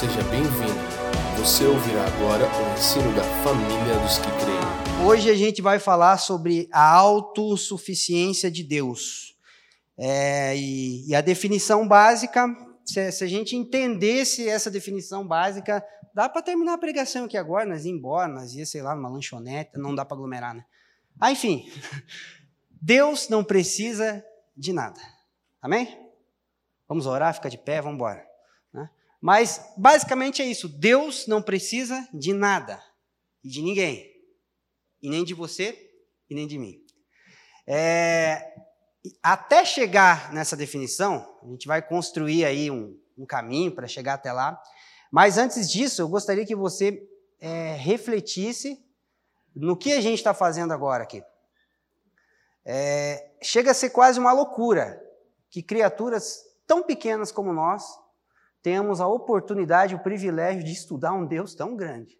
Seja bem-vindo. Você ouvirá agora o ensino da família dos que creem. Hoje a gente vai falar sobre a autossuficiência de Deus. É, e, e, a definição básica, se, se, a gente entendesse essa definição básica, dá para terminar a pregação aqui agora, nós ir embora, nós ia, sei lá, numa lanchonete, não dá para aglomerar, né? Ah, enfim, Deus não precisa de nada. Amém? Vamos orar, ficar de pé, vamos embora. Mas, basicamente é isso. Deus não precisa de nada e de ninguém. E nem de você e nem de mim. É, até chegar nessa definição, a gente vai construir aí um, um caminho para chegar até lá. Mas antes disso, eu gostaria que você é, refletisse no que a gente está fazendo agora aqui. É, chega a ser quase uma loucura que criaturas tão pequenas como nós temos a oportunidade, o privilégio de estudar um Deus tão grande.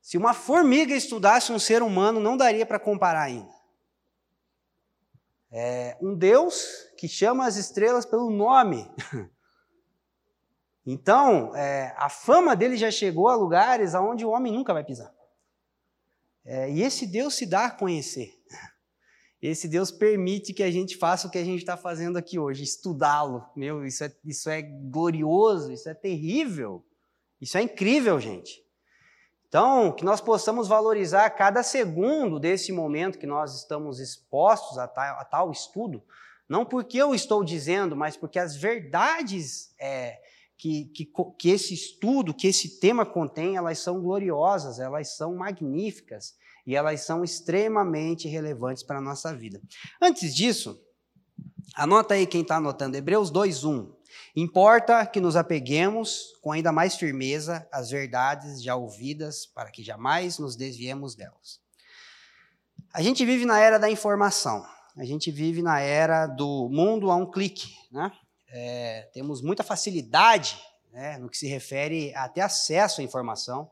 Se uma formiga estudasse um ser humano, não daria para comparar ainda. É um Deus que chama as estrelas pelo nome. Então, é, a fama dele já chegou a lugares aonde o homem nunca vai pisar. É, e esse Deus se dá a conhecer. Esse Deus permite que a gente faça o que a gente está fazendo aqui hoje, estudá-lo. Meu, isso é, isso é glorioso, isso é terrível, isso é incrível, gente. Então, que nós possamos valorizar cada segundo desse momento que nós estamos expostos a tal, a tal estudo, não porque eu estou dizendo, mas porque as verdades é, que, que, que esse estudo, que esse tema contém, elas são gloriosas, elas são magníficas e elas são extremamente relevantes para a nossa vida. Antes disso, anota aí quem está anotando, Hebreus 2,1. Importa que nos apeguemos com ainda mais firmeza às verdades já ouvidas, para que jamais nos desviemos delas. A gente vive na era da informação, a gente vive na era do mundo a um clique, né? É, temos muita facilidade né, no que se refere a ter acesso à informação.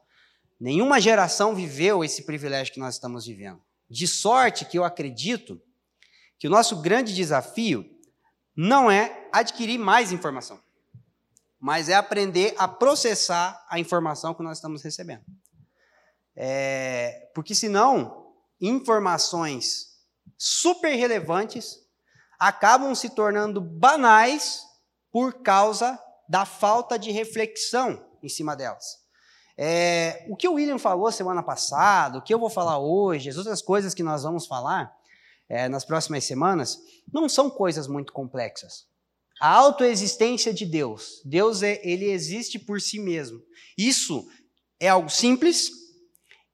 Nenhuma geração viveu esse privilégio que nós estamos vivendo. De sorte que eu acredito que o nosso grande desafio não é adquirir mais informação, mas é aprender a processar a informação que nós estamos recebendo. É, porque senão, informações super relevantes acabam se tornando banais por causa da falta de reflexão em cima delas. É, o que o William falou semana passada, o que eu vou falar hoje, as outras coisas que nós vamos falar é, nas próximas semanas, não são coisas muito complexas. A autoexistência de Deus, Deus é, ele existe por si mesmo. Isso é algo simples,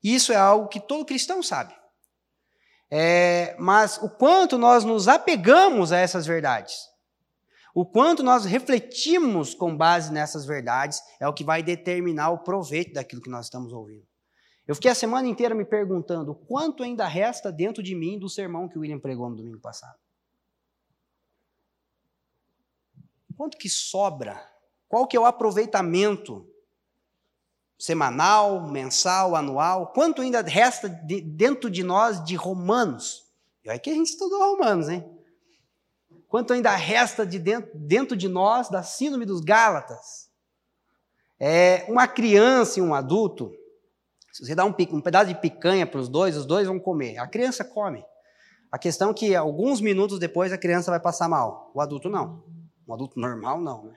isso é algo que todo cristão sabe. É, mas o quanto nós nos apegamos a essas verdades, o quanto nós refletimos com base nessas verdades é o que vai determinar o proveito daquilo que nós estamos ouvindo. Eu fiquei a semana inteira me perguntando quanto ainda resta dentro de mim do sermão que o William pregou no domingo passado. Quanto que sobra? Qual que é o aproveitamento semanal, mensal, anual? Quanto ainda resta de, dentro de nós de Romanos? E aí que a gente estudou Romanos, hein? Quanto ainda resta de dentro, dentro de nós da síndrome dos Gálatas. É, uma criança e um adulto, se você dá um, um pedaço de picanha para os dois, os dois vão comer. A criança come. A questão é que alguns minutos depois a criança vai passar mal. O adulto não. Um adulto normal não. Né?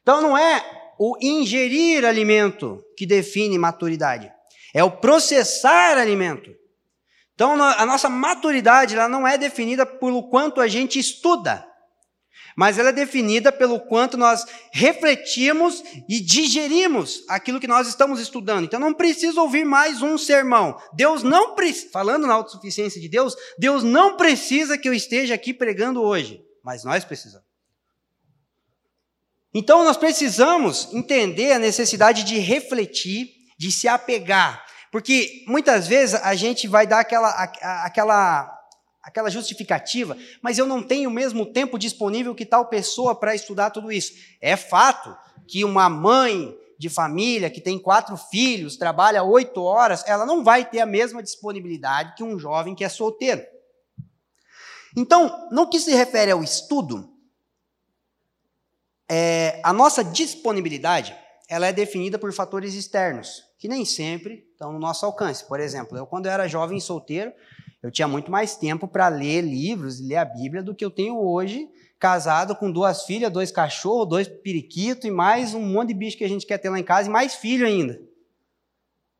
Então não é o ingerir alimento que define maturidade. É o processar alimento. Então, a nossa maturidade ela não é definida pelo quanto a gente estuda, mas ela é definida pelo quanto nós refletimos e digerimos aquilo que nós estamos estudando. Então, não precisa ouvir mais um sermão. Deus não precisa, falando na autossuficiência de Deus, Deus não precisa que eu esteja aqui pregando hoje, mas nós precisamos. Então, nós precisamos entender a necessidade de refletir, de se apegar porque muitas vezes a gente vai dar aquela, aquela, aquela justificativa, mas eu não tenho o mesmo tempo disponível que tal pessoa para estudar tudo isso. É fato que uma mãe de família que tem quatro filhos, trabalha oito horas, ela não vai ter a mesma disponibilidade que um jovem que é solteiro. Então, no que se refere ao estudo, é, a nossa disponibilidade ela é definida por fatores externos, que nem sempre estão no nosso alcance. Por exemplo, eu quando eu era jovem solteiro, eu tinha muito mais tempo para ler livros e ler a Bíblia do que eu tenho hoje, casado com duas filhas, dois cachorros, dois periquitos e mais um monte de bicho que a gente quer ter lá em casa e mais filho ainda.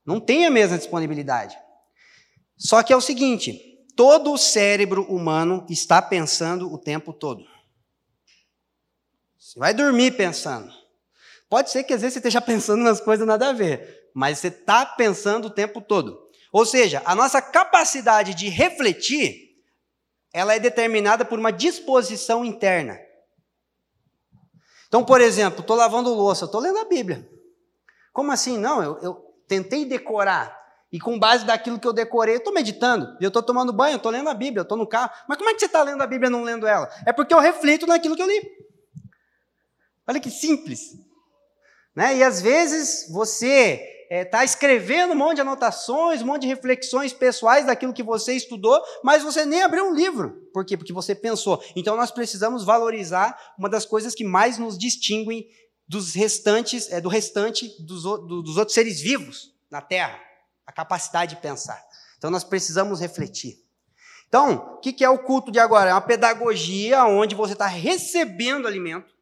Não tem a mesma disponibilidade. Só que é o seguinte, todo o cérebro humano está pensando o tempo todo. Você vai dormir pensando. Pode ser que às vezes você esteja pensando nas coisas nada a ver, mas você está pensando o tempo todo. Ou seja, a nossa capacidade de refletir, ela é determinada por uma disposição interna. Então, por exemplo, estou lavando louça, estou lendo a Bíblia. Como assim? Não, eu, eu tentei decorar. E com base daquilo que eu decorei, eu estou meditando. Eu estou tomando banho, estou lendo a Bíblia, estou no carro. Mas como é que você está lendo a Bíblia e não lendo ela? É porque eu reflito naquilo que eu li. Olha que simples. Né? E às vezes você está é, escrevendo um monte de anotações, um monte de reflexões pessoais daquilo que você estudou, mas você nem abriu um livro. Por quê? Porque você pensou. Então nós precisamos valorizar uma das coisas que mais nos distinguem dos restantes, é, do restante dos, do, dos outros seres vivos na Terra, a capacidade de pensar. Então nós precisamos refletir. Então, o que, que é o culto de agora? É uma pedagogia onde você está recebendo alimento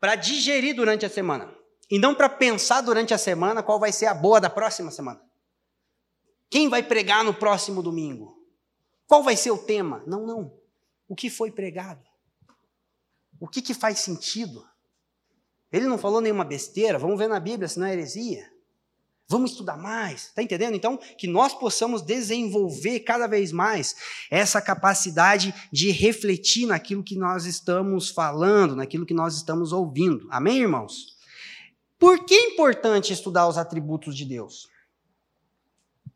para digerir durante a semana. E não para pensar durante a semana qual vai ser a boa da próxima semana. Quem vai pregar no próximo domingo? Qual vai ser o tema? Não, não. O que foi pregado? O que, que faz sentido? Ele não falou nenhuma besteira, vamos ver na Bíblia, senão é heresia. Vamos estudar mais, está entendendo? Então, que nós possamos desenvolver cada vez mais essa capacidade de refletir naquilo que nós estamos falando, naquilo que nós estamos ouvindo. Amém, irmãos? Por que é importante estudar os atributos de Deus?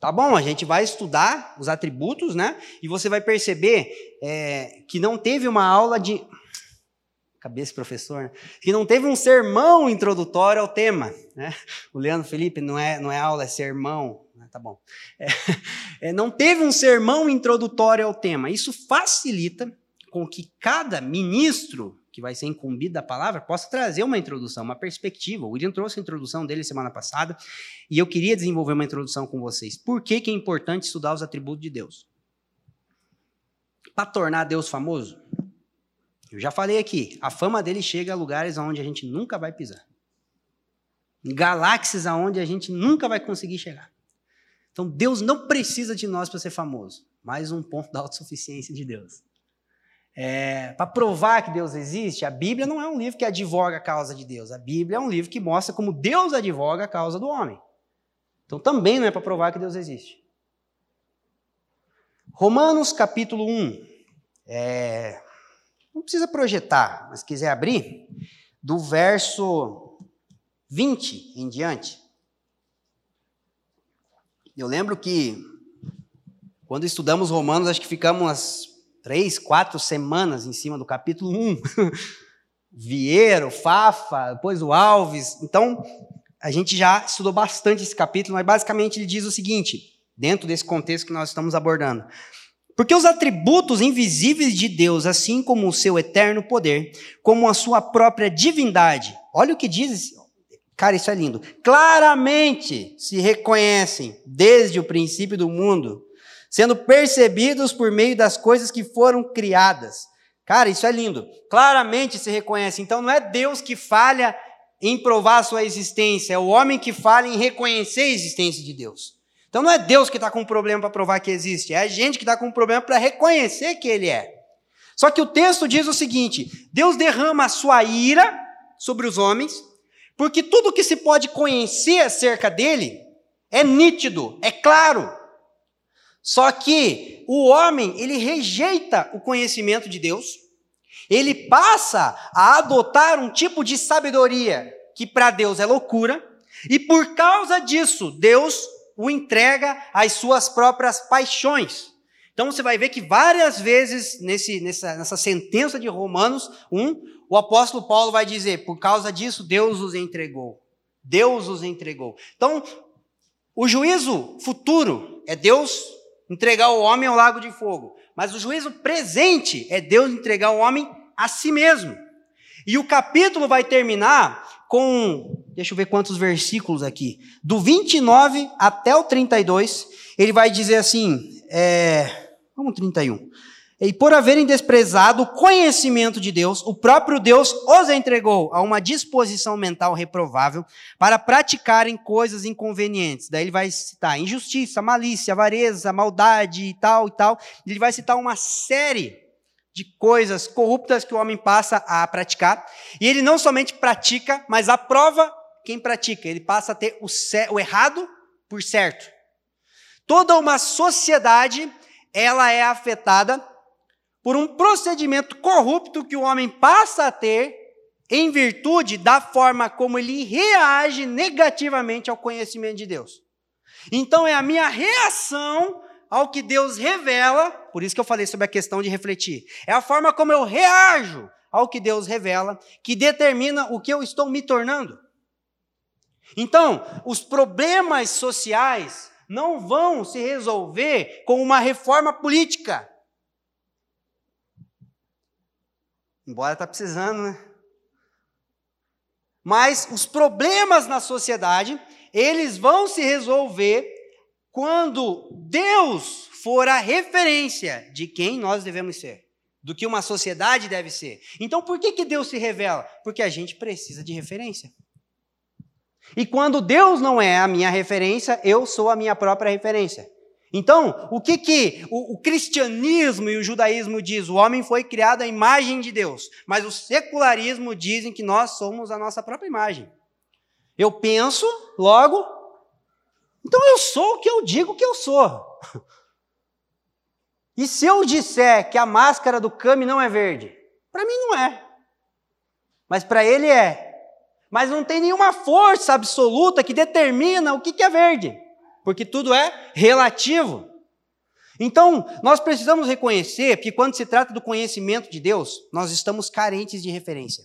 Tá bom, a gente vai estudar os atributos, né? E você vai perceber é, que não teve uma aula de cabeça professor, né? que não teve um sermão introdutório ao tema. Né? O Leandro Felipe não é, não é aula, é sermão. Né? Tá bom. É, é, não teve um sermão introdutório ao tema. Isso facilita com que cada ministro que vai ser incumbido da palavra possa trazer uma introdução, uma perspectiva. O William trouxe a introdução dele semana passada e eu queria desenvolver uma introdução com vocês. Por que, que é importante estudar os atributos de Deus? Para tornar Deus famoso? Eu já falei aqui, a fama dele chega a lugares onde a gente nunca vai pisar. Galáxias aonde a gente nunca vai conseguir chegar. Então Deus não precisa de nós para ser famoso. Mais um ponto da autossuficiência de Deus. É, para provar que Deus existe, a Bíblia não é um livro que advoga a causa de Deus. A Bíblia é um livro que mostra como Deus advoga a causa do homem. Então também não é para provar que Deus existe. Romanos capítulo 1. É, não precisa projetar, mas quiser abrir, do verso 20 em diante. Eu lembro que quando estudamos Romanos, acho que ficamos umas três, quatro semanas em cima do capítulo 1. Vieiro, Fafa, depois o Alves. Então, a gente já estudou bastante esse capítulo, mas basicamente ele diz o seguinte, dentro desse contexto que nós estamos abordando. Porque os atributos invisíveis de Deus, assim como o seu eterno poder, como a sua própria divindade, olha o que diz, cara, isso é lindo. Claramente se reconhecem desde o princípio do mundo, sendo percebidos por meio das coisas que foram criadas. Cara, isso é lindo. Claramente se reconhece. Então não é Deus que falha em provar sua existência, é o homem que falha em reconhecer a existência de Deus. Então não é Deus que está com um problema para provar que existe, é a gente que está com um problema para reconhecer que Ele é. Só que o texto diz o seguinte: Deus derrama a sua ira sobre os homens, porque tudo que se pode conhecer acerca dele é nítido, é claro. Só que o homem, ele rejeita o conhecimento de Deus, ele passa a adotar um tipo de sabedoria que para Deus é loucura, e por causa disso, Deus o entrega às suas próprias paixões. Então você vai ver que várias vezes nesse, nessa, nessa sentença de Romanos 1, o apóstolo Paulo vai dizer: por causa disso, Deus os entregou. Deus os entregou. Então, o juízo futuro é Deus entregar o homem ao lago de fogo. Mas o juízo presente é Deus entregar o homem a si mesmo. E o capítulo vai terminar com, deixa eu ver quantos versículos aqui, do 29 até o 32, ele vai dizer assim, é, vamos 31. E por haverem desprezado o conhecimento de Deus, o próprio Deus os entregou a uma disposição mental reprovável para praticarem coisas inconvenientes. Daí ele vai citar injustiça, malícia, avareza, maldade e tal e tal. Ele vai citar uma série de coisas corruptas que o homem passa a praticar. E ele não somente pratica, mas aprova quem pratica. Ele passa a ter o, o errado por certo. Toda uma sociedade, ela é afetada por um procedimento corrupto que o homem passa a ter em virtude da forma como ele reage negativamente ao conhecimento de Deus. Então é a minha reação ao que Deus revela, por isso que eu falei sobre a questão de refletir. É a forma como eu reajo ao que Deus revela que determina o que eu estou me tornando. Então, os problemas sociais não vão se resolver com uma reforma política. Embora está precisando, né? Mas os problemas na sociedade, eles vão se resolver quando Deus for a referência de quem nós devemos ser, do que uma sociedade deve ser. Então, por que, que Deus se revela? Porque a gente precisa de referência. E quando Deus não é a minha referência, eu sou a minha própria referência. Então, o que que o, o, cristianismo e o judaísmo diz? O homem foi criado à imagem de Deus, mas o secularismo dizem que nós somos a nossa própria imagem. Eu penso, logo, então eu sou o que eu digo que eu sou. E se eu disser que a máscara do Kami não é verde? Para mim não é. Mas para ele é. Mas não tem nenhuma força absoluta que determina o que, que é verde porque tudo é relativo. Então, nós precisamos reconhecer que quando se trata do conhecimento de Deus, nós estamos carentes de referência.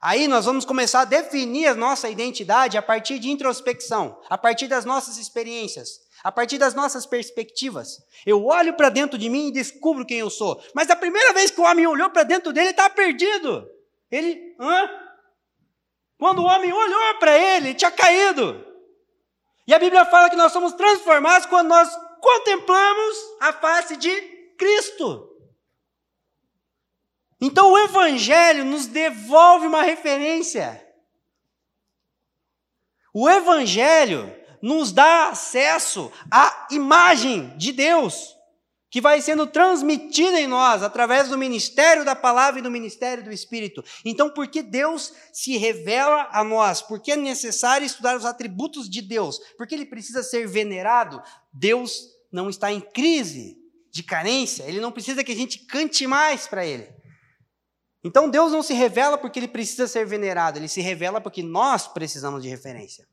Aí nós vamos começar a definir a nossa identidade a partir de introspecção, a partir das nossas experiências, a partir das nossas perspectivas. Eu olho para dentro de mim e descubro quem eu sou. Mas a primeira vez que o homem olhou para dentro dele, ele está perdido. Ele, hã? Quando o homem olhou para ele tinha caído. E a Bíblia fala que nós somos transformados quando nós contemplamos a face de Cristo. Então o Evangelho nos devolve uma referência. O Evangelho nos dá acesso à imagem de Deus que vai sendo transmitida em nós através do ministério da palavra e do ministério do Espírito. Então, por que Deus se revela a nós? Por que é necessário estudar os atributos de Deus? Porque ele precisa ser venerado? Deus não está em crise de carência, ele não precisa que a gente cante mais para ele. Então, Deus não se revela porque ele precisa ser venerado, ele se revela porque nós precisamos de referência.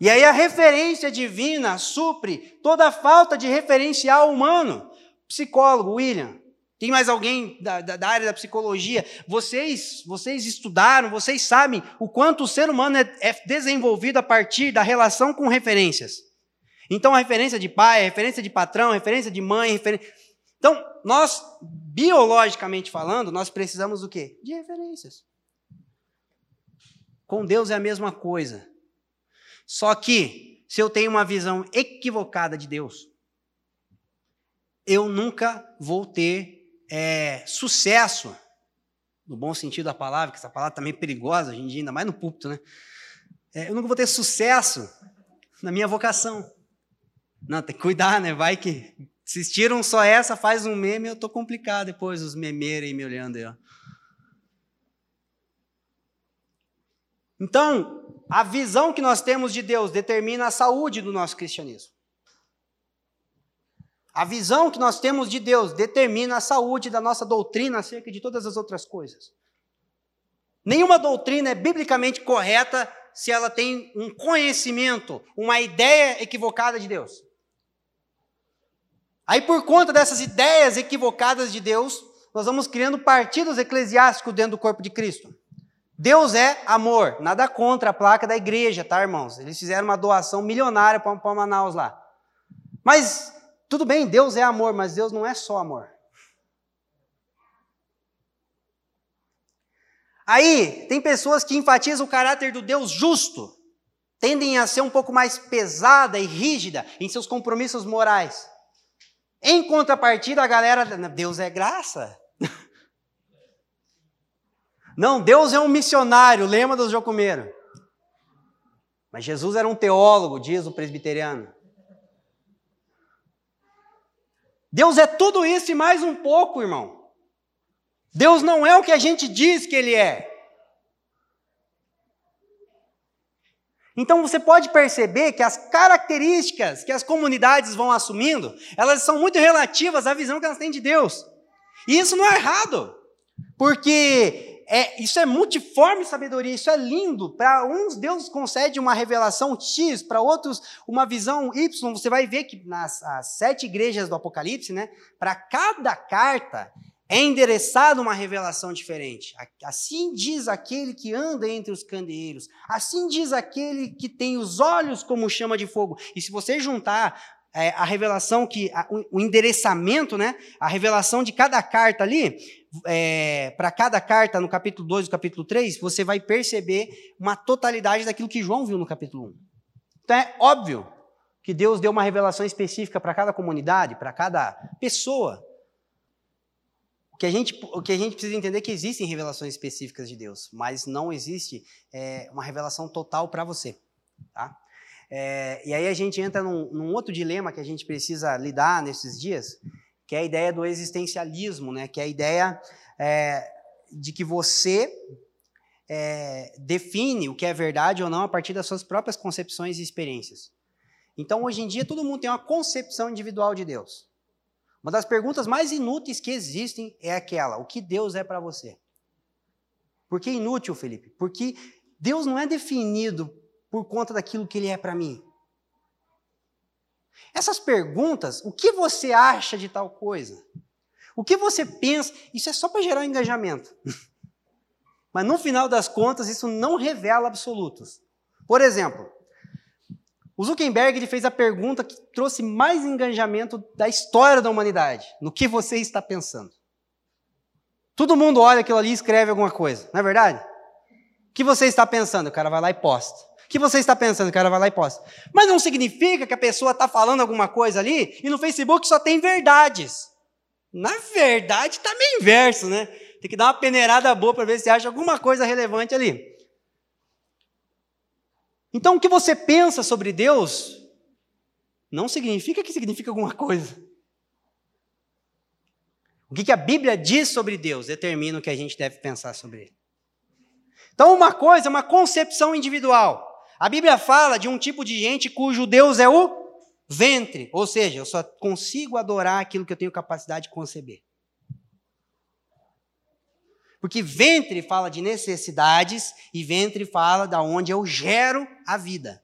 E aí a referência divina supre toda a falta de referencial humano. Psicólogo, William, tem mais alguém da, da, da, área da psicologia? Vocês, vocês estudaram, vocês sabem o quanto o ser humano é, é desenvolvido a partir da relação com referências. Então, a referência de pai, a referência de patrão, a referência de mãe, referência... Então, nós, biologicamente falando, nós precisamos do quê? De referências. Com Deus é a mesma coisa. Só que, se eu tenho uma visão equivocada de Deus, eu nunca vou ter é, sucesso, no bom sentido da palavra, que essa palavra também é perigosa hoje em dia, ainda mais no púlpito, né? É, eu nunca vou ter sucesso na minha vocação. Não, tem que cuidar, né? Vai que assistiram só essa, faz um meme, eu tô complicado depois, os memeiros aí me olhando aí, ó. Então, a visão que nós temos de Deus determina a saúde do nosso cristianismo. A visão que nós temos de Deus determina a saúde da nossa doutrina acerca de todas as outras coisas. Nenhuma doutrina é biblicamente correta se ela tem um conhecimento, uma ideia equivocada de Deus. Aí, por conta dessas ideias equivocadas de Deus, nós vamos criando partidos eclesiásticos dentro do corpo de Cristo. Deus é amor. Nada contra a placa da igreja, tá, irmãos? Eles fizeram uma doação milionária para Manaus lá. Mas, tudo bem, Deus é amor, mas Deus não é só amor. Aí, tem pessoas que enfatizam o caráter do Deus justo, tendem a ser um pouco mais pesada e rígida em seus compromissos morais. Em contrapartida, a galera, Deus é graça. Não, Deus é um missionário, lema dos Jocumeiros. Mas Jesus era um teólogo, diz o presbiteriano. Deus é tudo isso e mais um pouco, irmão. Deus não é o que a gente diz que Ele é. Então você pode perceber que as características que as comunidades vão assumindo, elas são muito relativas à visão que elas têm de Deus. E isso não é errado, porque é, isso é multiforme sabedoria, isso é lindo. Para uns, Deus concede uma revelação X, para outros, uma visão Y. Você vai ver que nas sete igrejas do Apocalipse, né, para cada carta, é endereçada uma revelação diferente. Assim diz aquele que anda entre os candeeiros. Assim diz aquele que tem os olhos como chama de fogo. E se você juntar é, a revelação que a, o endereçamento, né, a revelação de cada carta ali, é, para cada carta no capítulo 2 e capítulo 3, você vai perceber uma totalidade daquilo que João viu no capítulo 1. Então é óbvio que Deus deu uma revelação específica para cada comunidade, para cada pessoa que a gente, o que a gente precisa entender é que existem revelações específicas de Deus, mas não existe é, uma revelação total para você. Tá? É, e aí a gente entra num, num, outro dilema que a gente precisa lidar nesses dias, que é a ideia do existencialismo, né? que é a ideia é, de que você é, define o que é verdade ou não a partir das suas próprias concepções e experiências. Então, hoje em dia, todo mundo tem uma concepção individual de Deus. Uma das perguntas mais inúteis que existem é aquela: o que Deus é para você? Por que inútil, Felipe? Porque Deus não é definido por conta daquilo que Ele é para mim. Essas perguntas, o que você acha de tal coisa? O que você pensa? Isso é só para gerar um engajamento. Mas no final das contas, isso não revela absolutos. Por exemplo, o Zuckerberg ele fez a pergunta que trouxe mais engajamento da história da humanidade. No que você está pensando? Todo mundo olha aquilo ali e escreve alguma coisa, não é verdade? O que você está pensando? O cara vai lá e posta. Que você está pensando? O cara vai lá e posta. Mas não significa que a pessoa está falando alguma coisa ali e no Facebook só tem verdades. Na verdade, está meio inverso, né? Tem que dar uma peneirada boa para ver se acha alguma coisa relevante ali. Então, o que você pensa sobre Deus não significa que significa alguma coisa. O que a Bíblia diz sobre Deus determina o que a gente deve pensar sobre Ele. Então, uma coisa é uma concepção individual. A Bíblia fala de um tipo de gente cujo Deus é o ventre, ou seja, eu só consigo adorar aquilo que eu tenho capacidade de conceber. Porque ventre fala de necessidades e ventre fala da onde eu gero a vida.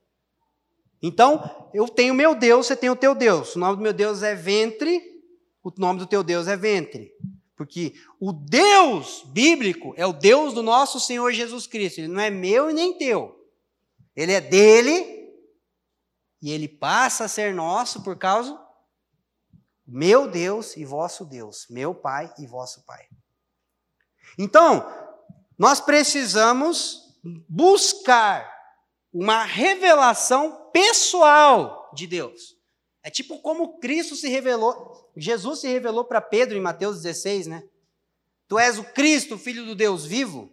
Então, eu tenho meu Deus, você tem o teu Deus. O nome do meu Deus é ventre, o nome do teu Deus é ventre. Porque o Deus bíblico é o Deus do nosso Senhor Jesus Cristo. Ele não é meu e nem teu. Ele é dele e ele passa a ser nosso por causa meu Deus e vosso Deus, meu Pai e vosso Pai. Então, nós precisamos buscar uma revelação pessoal de Deus. É tipo como Cristo se revelou, Jesus se revelou para Pedro em Mateus 16, né? Tu és o Cristo, filho do Deus vivo.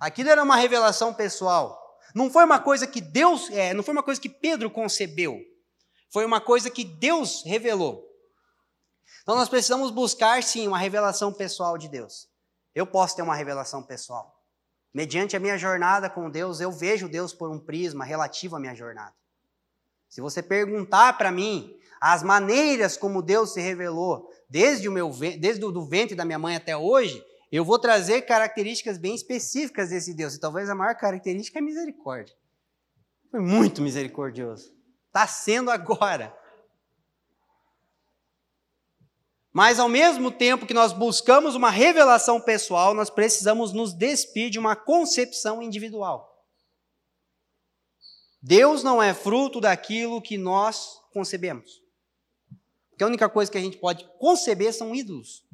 Aquilo era uma revelação pessoal. Não foi uma coisa que Deus, é, não foi uma coisa que Pedro concebeu. Foi uma coisa que Deus revelou. Então nós precisamos buscar sim uma revelação pessoal de Deus. Eu posso ter uma revelação pessoal. Mediante a minha jornada com Deus, eu vejo Deus por um prisma relativo à minha jornada. Se você perguntar para mim as maneiras como Deus se revelou desde o meu desde o do ventre da minha mãe até hoje, eu vou trazer características bem específicas desse Deus. E talvez a maior característica é misericórdia. Foi muito misericordioso. Está sendo agora. Mas ao mesmo tempo que nós buscamos uma revelação pessoal, nós precisamos nos despir de uma concepção individual. Deus não é fruto daquilo que nós concebemos. Porque a única coisa que a gente pode conceber são ídolos.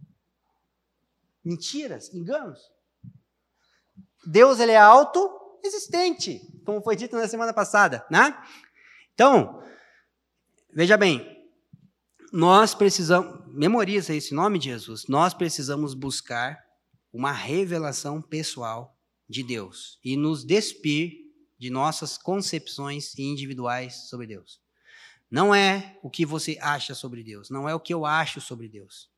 Mentiras, enganos. Deus ele é autoexistente, como foi dito na semana passada, né? Então, veja bem, nós precisamos, memoriza esse nome de Jesus, nós precisamos buscar uma revelação pessoal de Deus e nos despir de nossas concepções individuais sobre Deus. Não é o que você acha sobre Deus, não é o que eu acho sobre Deus.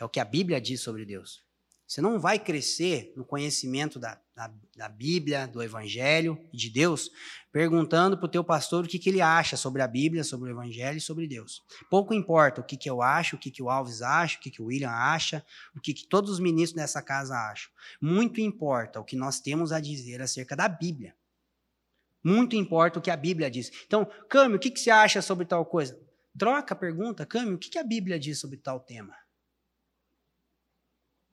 É o que a Bíblia diz sobre Deus. Você não vai crescer no conhecimento da, da, da Bíblia, do Evangelho e de Deus, perguntando para o teu pastor o que, que ele acha sobre a Bíblia, sobre o Evangelho e sobre Deus. Pouco importa o que, que eu acho, o que, que o Alves acha, o que, que o William acha, o que, que todos os ministros dessa casa acham. Muito importa o que nós temos a dizer acerca da Bíblia. Muito importa o que a Bíblia diz. Então, Câmbio, o que, que você acha sobre tal coisa? Troca a pergunta, Câmbio, o que, que a Bíblia diz sobre tal tema?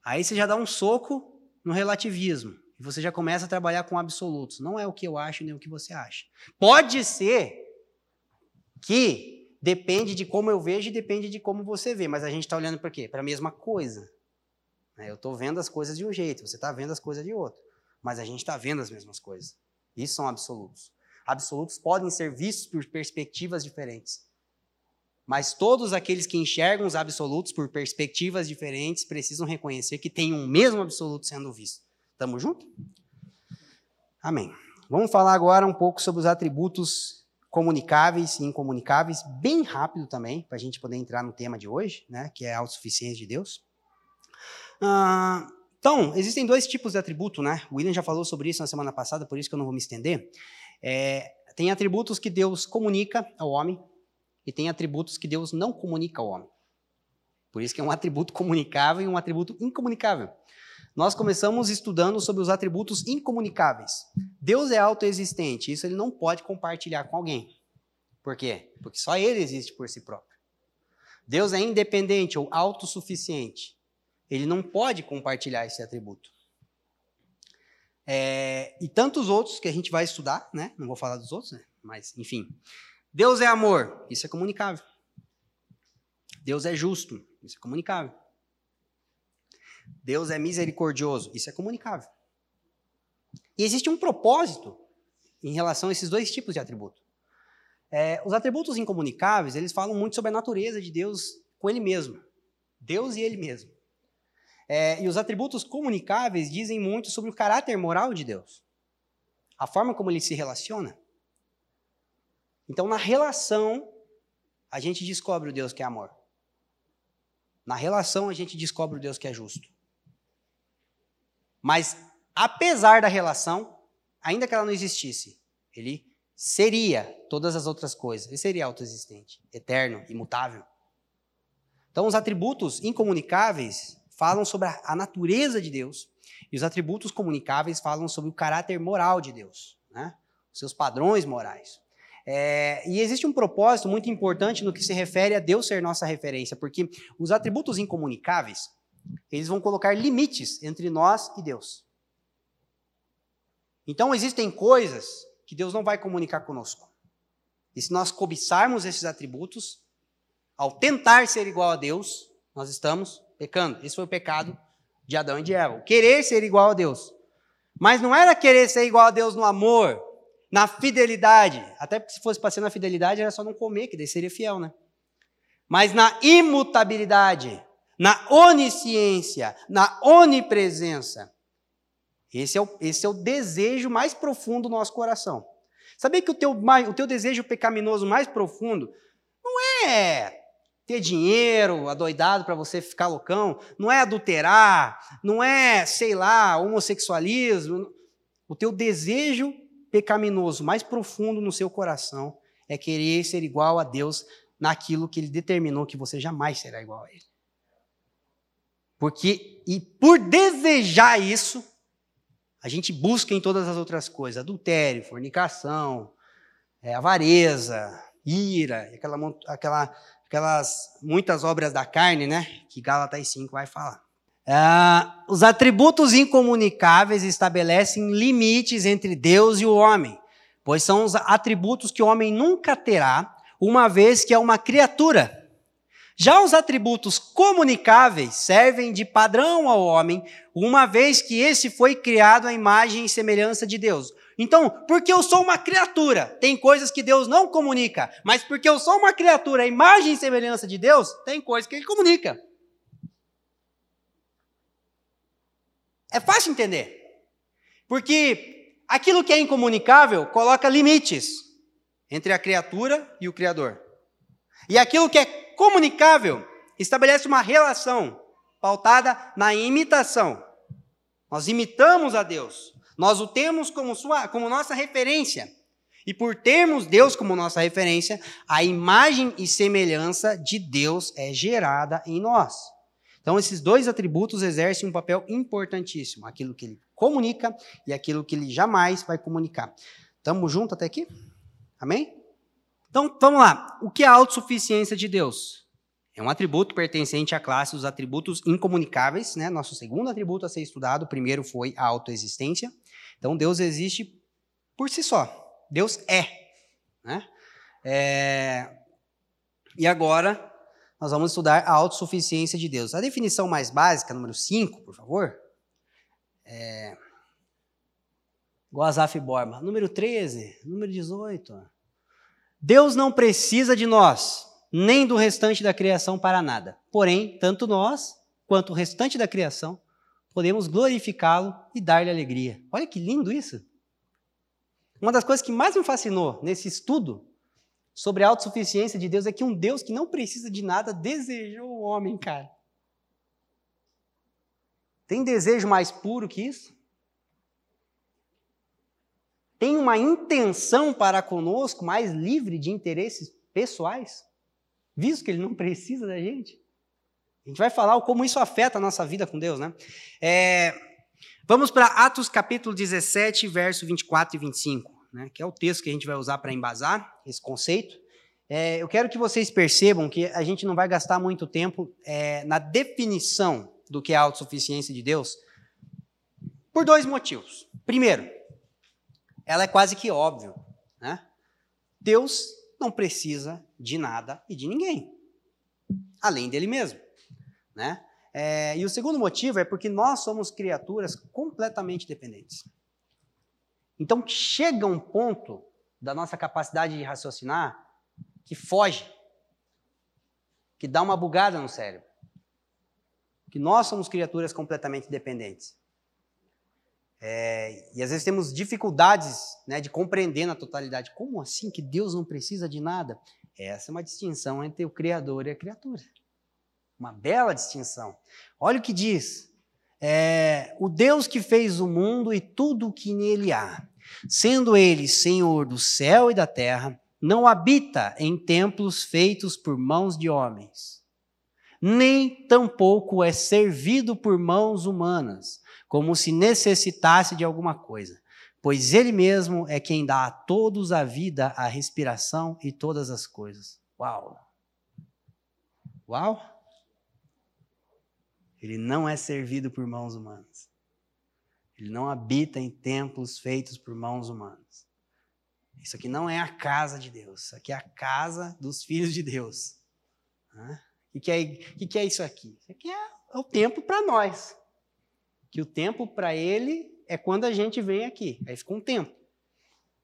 Aí você já dá um soco no relativismo. E você já começa a trabalhar com absolutos. Não é o que eu acho nem o que você acha. Pode ser que depende de como eu vejo e depende de como você vê. Mas a gente está olhando para quê? Para a mesma coisa. Né, eu estou vendo as coisas de um jeito, você está vendo as coisas de outro. Mas a gente está vendo as mesmas coisas. Isso são absolutos. Absolutos podem ser vistos por perspectivas diferentes. Mas todos aqueles que enxergam os absolutos por perspectivas diferentes precisam reconhecer que tem um mesmo absoluto sendo visto. Tamo junto? Amém. Vamos falar agora um pouco sobre os atributos comunicáveis e incomunicáveis, bem rápido também, para a gente poder entrar no tema de hoje, né, que é a autossuficiência de Deus. Ah, então, existem dois tipos de atributo, né? O William já falou sobre isso na semana passada, por isso que eu não vou me estender. É, tem atributos que Deus comunica ao homem, e tem atributos que Deus não comunica ao homem. Por isso que é um atributo comunicável e um atributo incomunicável. Nós começamos estudando sobre os atributos incomunicáveis. Deus é autoexistente, isso ele não pode compartilhar com alguém. Por quê? Porque só ele existe por si próprio. Deus é independente ou autossuficiente. Ele não pode compartilhar esse atributo. É, e tantos outros que a gente vai estudar, né? Não vou falar dos outros, né? Mas, enfim. Deus é amor, isso é comunicável. Deus é justo, isso é comunicável. Deus é misericordioso, isso é comunicável. E existe um propósito em relação a esses dois tipos de atributo. É, os atributos incomunicáveis, eles falam muito sobre a natureza de Deus com Ele mesmo. Deus e Ele mesmo. É, e os atributos comunicáveis dizem muito sobre o caráter moral de Deus. A forma como Ele se relaciona. Então, na relação, a gente descobre o Deus que é amor. Na relação, a gente descobre o Deus que é justo. Mas, apesar da relação, ainda que ela não existisse, ele seria todas as outras coisas. Ele seria autoexistente, eterno, imutável. Então, os atributos incomunicáveis falam sobre a natureza de Deus, e os atributos comunicáveis falam sobre o caráter moral de Deus, né? os seus padrões morais. É, e existe um propósito muito importante no que se refere a Deus ser nossa referência, porque os atributos incomunicáveis, eles vão colocar limites entre nós e Deus. Então existem coisas que Deus não vai comunicar conosco. E se nós cobiçarmos esses atributos, ao tentar ser igual a Deus, nós estamos pecando. Esse foi o pecado de Adão e de Eva. Querer ser igual a Deus. Mas não era querer ser igual a Deus no amor, na fidelidade. Até porque se fosse para ser na fidelidade, era só não comer, que daí seria fiel, né? Mas na imutabilidade, na onisciência, na onipresença. Esse é o, esse é o desejo mais profundo do nosso coração. Sabia que o teu, o teu desejo pecaminoso mais profundo não é ter dinheiro adoidado para você ficar loucão, não é adulterar, não é, sei lá, homossexualismo. O teu desejo pecaminoso mais profundo no seu coração é querer ser igual a Deus naquilo que ele determinou que você jamais será igual a ele. Porque, e por desejar isso, a gente busca em todas as outras coisas: adultério, fornicação, é, avareza, ira, aquela, aquela, aquelas muitas obras da carne, né? Que Gálatas 5 vai falar. Ah, os atributos incomunicáveis estabelecem limites entre Deus e o homem, pois são os atributos que o homem nunca terá, uma vez que é uma criatura. Já os atributos comunicáveis servem de padrão ao homem, uma vez que esse foi criado à imagem e semelhança de Deus. Então, porque eu sou uma criatura, tem coisas que Deus não comunica, mas porque eu sou uma criatura, à imagem e semelhança de Deus, tem coisas que ele comunica. É fácil entender. Porque aquilo que é incomunicável coloca limites entre a criatura e o Criador. E aquilo que é comunicável estabelece uma relação pautada na imitação. Nós imitamos a Deus. Nós o temos como, sua, como nossa referência. E por termos Deus como nossa referência, a imagem e semelhança de Deus é gerada em nós. Então, esses dois atributos exercem um papel importantíssimo: aquilo que ele comunica e aquilo que ele jamais vai comunicar. Estamos juntos até aqui? Amém? Então, vamos lá. O que é a autossuficiência de Deus? É um atributo pertencente à classe dos atributos incomunicáveis, né? Nosso segundo atributo a ser estudado, o primeiro foi a autoexistência. Então, Deus existe por si só. Deus é. Né? é... E agora, nós vamos estudar a autossuficiência de Deus. A definição mais básica, número 5, por favor. É... Borba. Número 13, número 18. Deus não precisa de nós, nem do restante da criação para nada. Porém, tanto nós quanto o restante da criação podemos glorificá-lo e dar-lhe alegria. Olha que lindo isso! Uma das coisas que mais me fascinou nesse estudo sobre a autossuficiência de Deus é que um Deus que não precisa de nada desejou o homem, cara. Tem desejo mais puro que isso? Tem uma intenção para conosco mais livre de interesses pessoais, visto que ele não precisa da gente? A gente vai falar como isso afeta a nossa vida com Deus, né? É, vamos para Atos capítulo 17, verso 24 e 25 né, que é o texto que a gente vai usar para embasar esse conceito. É, eu quero que vocês percebam que a gente não vai gastar muito tempo é, na definição do que é a autossuficiência de Deus, por dois motivos. Primeiro, ela é quase que óbvio. Né? Deus não precisa de nada e de ninguém, além dele mesmo. Né? É, e o segundo motivo é porque nós somos criaturas completamente dependentes. Então chega um ponto da nossa capacidade de raciocinar que foge, que dá uma bugada no cérebro. Que nós somos criaturas completamente dependentes. É, e às vezes temos dificuldades né, de compreender na totalidade. Como assim que Deus não precisa de nada? Essa é uma distinção entre o Criador e a criatura. Uma bela distinção. Olha o que diz é, o Deus que fez o mundo e tudo o que nele há, sendo ele Senhor do céu e da terra, não habita em templos feitos por mãos de homens, nem tampouco é servido por mãos humanas, como se necessitasse de alguma coisa, pois ele mesmo é quem dá a todos a vida, a respiração e todas as coisas. Uau! Uau! Ele não é servido por mãos humanas. Ele não habita em templos feitos por mãos humanas. Isso aqui não é a casa de Deus. Isso aqui é a casa dos filhos de Deus. O que, é, que, é isso aqui? Isso aqui é, é o tempo para nós. Que o tempo para ele é quando a gente vem aqui. Aí fica um tempo.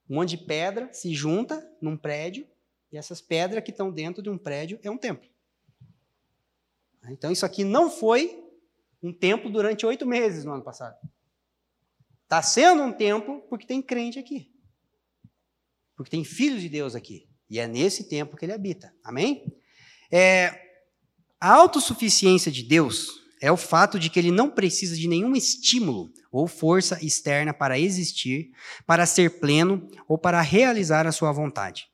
Um monte de pedra se junta num prédio e essas pedras que estão dentro de um prédio é um templo. Então isso aqui não foi um tempo durante oito meses no ano passado. Está sendo um tempo porque tem crente aqui. Porque tem filhos de Deus aqui. E é nesse tempo que ele habita. Amém? É, a autossuficiência de Deus é o fato de que ele não precisa de nenhum estímulo ou força externa para existir, para ser pleno ou para realizar a sua vontade.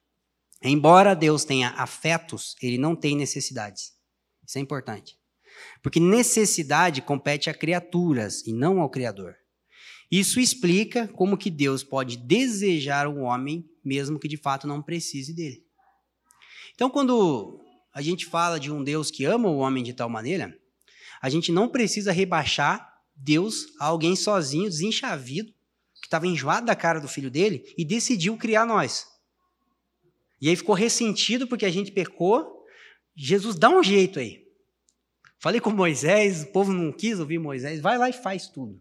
Embora Deus tenha afetos, ele não tem necessidades. Isso é importante. Porque necessidade compete a criaturas e não ao Criador. Isso explica como que Deus pode desejar o homem, mesmo que de fato não precise dele. Então, quando a gente fala de um Deus que ama o homem de tal maneira, a gente não precisa rebaixar Deus a alguém sozinho, desenchavido, que estava enjoado da cara do filho dele e decidiu criar nós. E aí ficou ressentido porque a gente pecou Jesus dá um jeito aí. Falei com Moisés, o povo não quis ouvir Moisés, vai lá e faz tudo.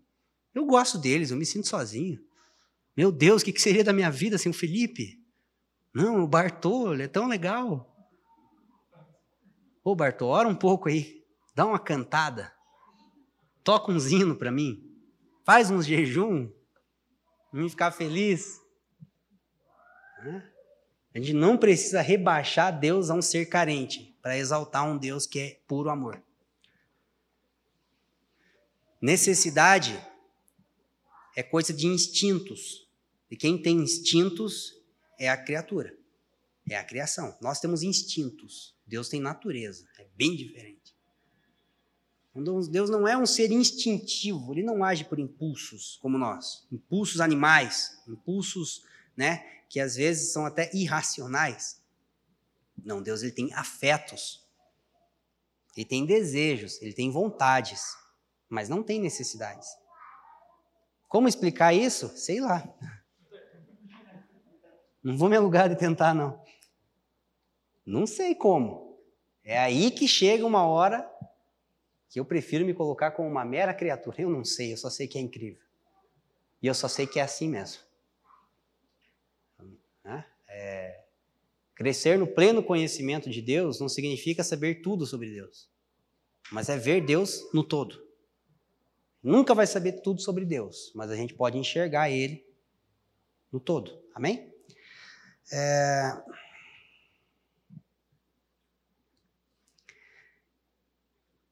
Eu gosto deles, eu me sinto sozinho. Meu Deus, o que seria da minha vida sem o Felipe? Não, o Bartô, ele é tão legal. Ô Bartô, ora um pouco aí, dá uma cantada, toca um hino para mim, faz uns jejum, me ficar feliz. A gente não precisa rebaixar Deus a um ser carente para exaltar um Deus que é puro amor. Necessidade é coisa de instintos. E quem tem instintos é a criatura, é a criação. Nós temos instintos, Deus tem natureza, é bem diferente. Então, Deus não é um ser instintivo, ele não age por impulsos como nós, impulsos animais, impulsos, né, que às vezes são até irracionais. Não, Deus ele tem afetos. Ele tem desejos, ele tem vontades mas não tem necessidades. Como explicar isso? Sei lá. Não vou me alugar de tentar, não. Não sei como. É aí que chega uma hora que eu prefiro me colocar como uma mera criatura. Eu não sei, eu só sei que é incrível. E eu só sei que é assim mesmo. É, crescer no pleno conhecimento de Deus não significa saber tudo sobre Deus, mas é ver Deus no todo. Nunca vai saber tudo sobre Deus, mas a gente pode enxergar Ele no todo. Amém? É...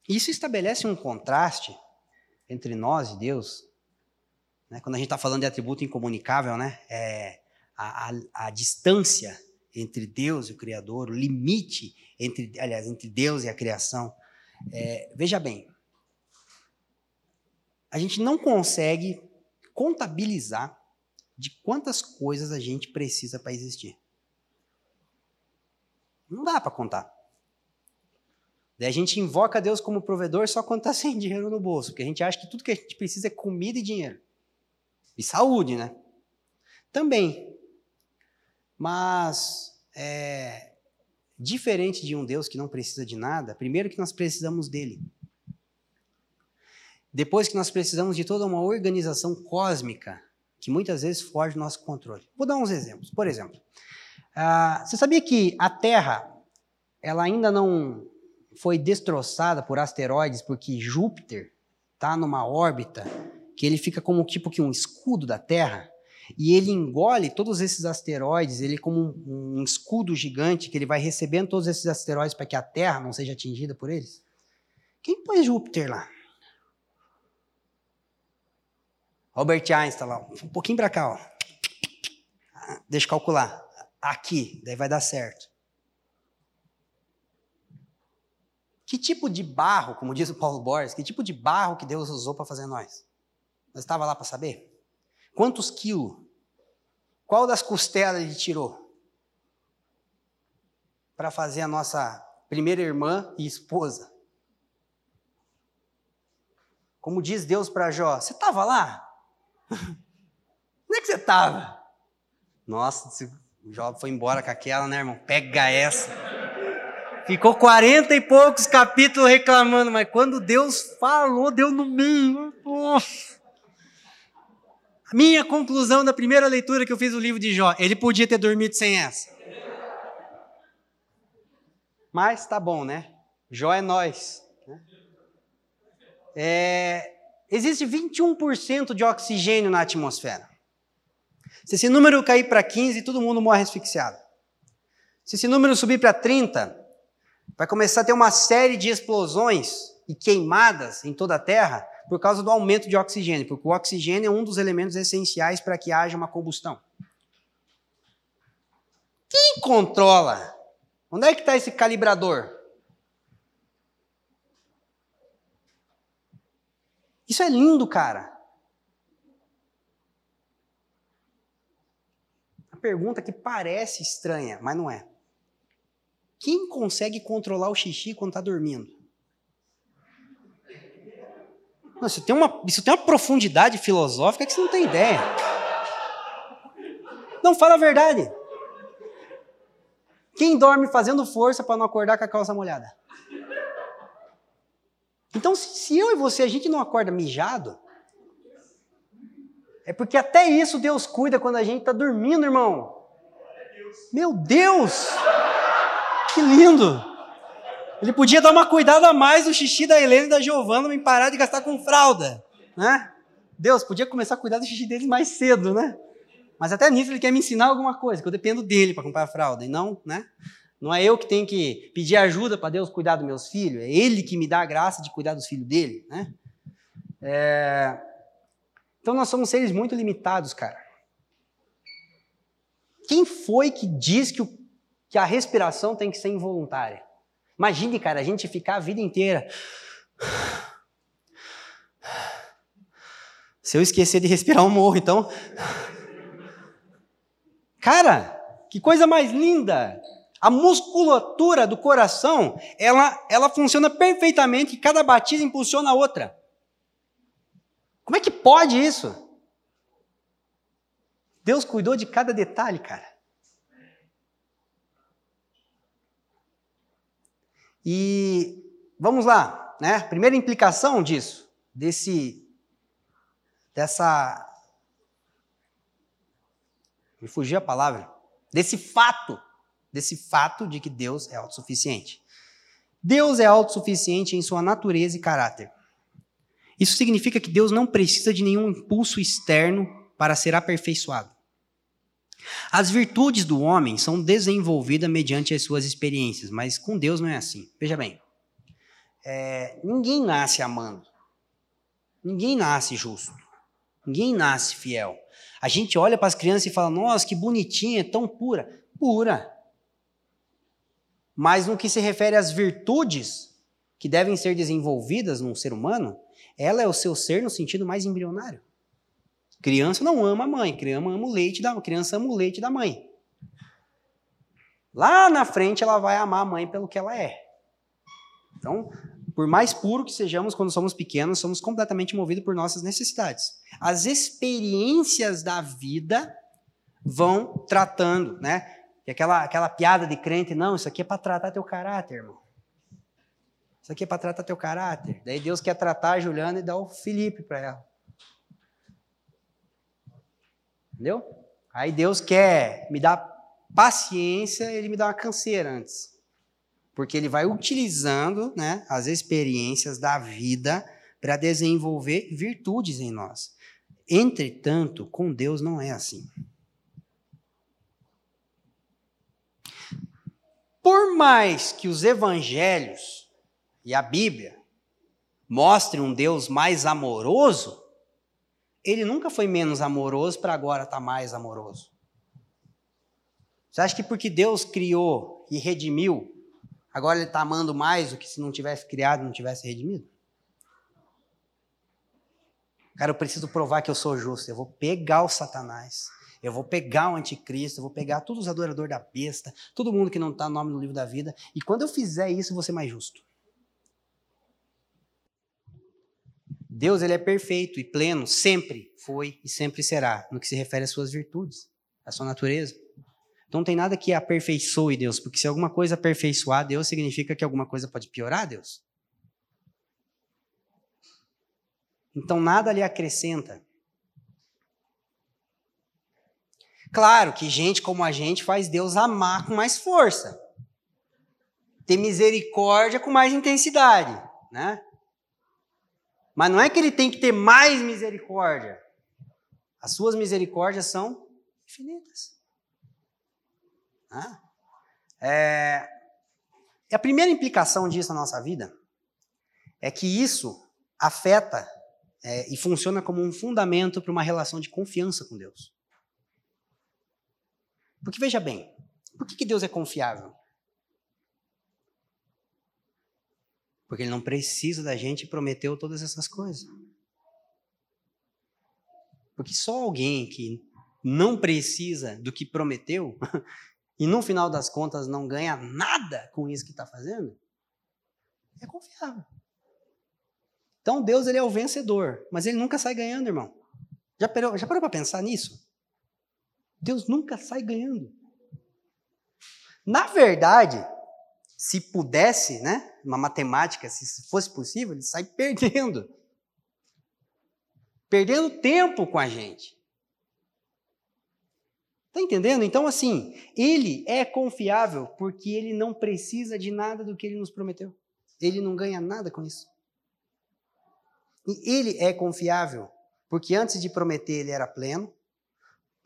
Isso estabelece um contraste entre nós e Deus. Né? Quando a gente está falando de atributo incomunicável, né? É a, a, a, distância entre Deus e o Criador, o limite entre, aliás, entre Deus e a criação. É, veja bem, a gente não consegue contabilizar de quantas coisas a gente precisa para existir. Não dá para contar. Daí a gente invoca Deus como provedor só quando está sem dinheiro no bolso, porque a gente acha que tudo que a gente precisa é comida e dinheiro. E saúde, né? Também. Mas, é, diferente de um Deus que não precisa de nada, primeiro que nós precisamos dele. Depois que nós precisamos de toda uma organização cósmica que muitas vezes foge do nosso controle. Vou dar uns exemplos. Por exemplo, uh, você sabia que a Terra ela ainda não foi destroçada por asteroides porque Júpiter está numa órbita que ele fica como tipo que um escudo da Terra e ele engole todos esses asteroides, ele é como um, um escudo gigante que ele vai recebendo todos esses asteroides para que a Terra não seja atingida por eles. Quem pôs Júpiter lá? Albert Einstein lá, um pouquinho para cá, ó. Deixa eu calcular. Aqui, daí vai dar certo. Que tipo de barro, como diz o Paulo Borges, que tipo de barro que Deus usou para fazer nós? Nós estava lá para saber? Quantos quilos? Qual das costelas ele tirou? Para fazer a nossa primeira irmã e esposa. Como diz Deus para Jó, você estava lá? Onde é que você estava? Nossa, Job foi embora com aquela, né, irmão? Pega essa. Ficou quarenta e poucos capítulos reclamando, mas quando Deus falou, deu no meio. Nossa. A minha conclusão da primeira leitura que eu fiz do livro de Jó, ele podia ter dormido sem essa. Mas tá bom, né? Jó é nós. Né? É, existe 21% de oxigênio na atmosfera. Se esse número cair para 15, todo mundo morre asfixiado. Se esse número subir para 30, vai começar a ter uma série de explosões e queimadas em toda a Terra por causa do aumento de oxigênio, porque o oxigênio é um dos elementos essenciais para que haja uma combustão. Quem controla? Onde é que está esse calibrador? Isso é lindo, cara. A pergunta que parece estranha, mas não é. Quem consegue controlar o xixi quando está dormindo? Isso, tem uma, isso tem uma profundidade filosófica que você não tem ideia. Não, fala a verdade. Quem dorme fazendo força para não acordar com a calça molhada? Então, se eu e você a gente não acorda mijado, é porque até isso Deus cuida quando a gente está dormindo, irmão. Meu Deus! Que lindo! Ele podia dar uma cuidada a mais no xixi da Helena e da Giovana e parar de gastar com fralda, né? Deus podia começar a cuidar do xixi deles mais cedo, né? Mas até nisso ele quer me ensinar alguma coisa, que eu dependo dele para comprar fralda, e não, né? Não é eu que tenho que pedir ajuda para Deus cuidar dos meus filhos, é Ele que me dá a graça de cuidar dos filhos dele, né? É... Então nós somos seres muito limitados, cara. Quem foi que diz que, o... que a respiração tem que ser involuntária? Imagine, cara, a gente ficar a vida inteira. Se eu esquecer de respirar, eu morro, então. Cara, que coisa mais linda! A musculatura do coração, ela, ela funciona perfeitamente cada batida impulsiona a outra. Como é que pode isso? Deus cuidou de cada detalhe, cara. E vamos lá, né? Primeira implicação disso, desse dessa me fugiu a palavra, desse fato, desse fato de que Deus é autossuficiente. Deus é autossuficiente em sua natureza e caráter. Isso significa que Deus não precisa de nenhum impulso externo para ser aperfeiçoado. As virtudes do homem são desenvolvidas mediante as suas experiências, mas com Deus não é assim. Veja bem, é, ninguém nasce amando, ninguém nasce justo, ninguém nasce fiel. A gente olha para as crianças e fala: Nossa, que bonitinha, tão pura. Pura. Mas no que se refere às virtudes que devem ser desenvolvidas num ser humano, ela é o seu ser no sentido mais embrionário. Criança não ama a mãe, criança ama o leite da, criança ama o leite da mãe. Lá na frente ela vai amar a mãe pelo que ela é. Então, por mais puro que sejamos quando somos pequenos, somos completamente movidos por nossas necessidades. As experiências da vida vão tratando, né? E aquela, aquela piada de crente, não, isso aqui é para tratar teu caráter, irmão. Isso aqui é para tratar teu caráter. Daí Deus quer tratar a Juliana e dá o Felipe para ela. Entendeu? Aí Deus quer me dar paciência, ele me dá uma canseira antes. Porque ele vai utilizando né, as experiências da vida para desenvolver virtudes em nós. Entretanto, com Deus não é assim. Por mais que os evangelhos e a Bíblia mostrem um Deus mais amoroso, ele nunca foi menos amoroso para agora estar tá mais amoroso. Você acha que porque Deus criou e redimiu, agora ele está amando mais do que se não tivesse criado não tivesse redimido? Cara, eu preciso provar que eu sou justo. Eu vou pegar o Satanás. Eu vou pegar o anticristo, eu vou pegar todos os adoradores da besta, todo mundo que não está no nome no livro da vida. E quando eu fizer isso, eu vou ser mais justo. Deus ele é perfeito e pleno, sempre foi e sempre será, no que se refere às suas virtudes, à sua natureza. Então não tem nada que aperfeiçoe Deus, porque se alguma coisa aperfeiçoar Deus, significa que alguma coisa pode piorar Deus. Então nada lhe acrescenta. Claro que gente como a gente faz Deus amar com mais força, ter misericórdia com mais intensidade, né? Mas não é que ele tem que ter mais misericórdia. As suas misericórdias são infinitas. É, a primeira implicação disso na nossa vida é que isso afeta é, e funciona como um fundamento para uma relação de confiança com Deus. Porque veja bem, por que, que Deus é confiável? Porque ele não precisa da gente e prometeu todas essas coisas. Porque só alguém que não precisa do que prometeu e no final das contas não ganha nada com isso que está fazendo, é confiável. Então Deus ele é o vencedor, mas ele nunca sai ganhando, irmão. Já parou, já parou para pensar nisso? Deus nunca sai ganhando. Na verdade, se pudesse, né, uma matemática, se fosse possível, ele sai perdendo. Perdendo tempo com a gente. Está entendendo? Então, assim, ele é confiável porque ele não precisa de nada do que ele nos prometeu. Ele não ganha nada com isso. E ele é confiável porque antes de prometer ele era pleno,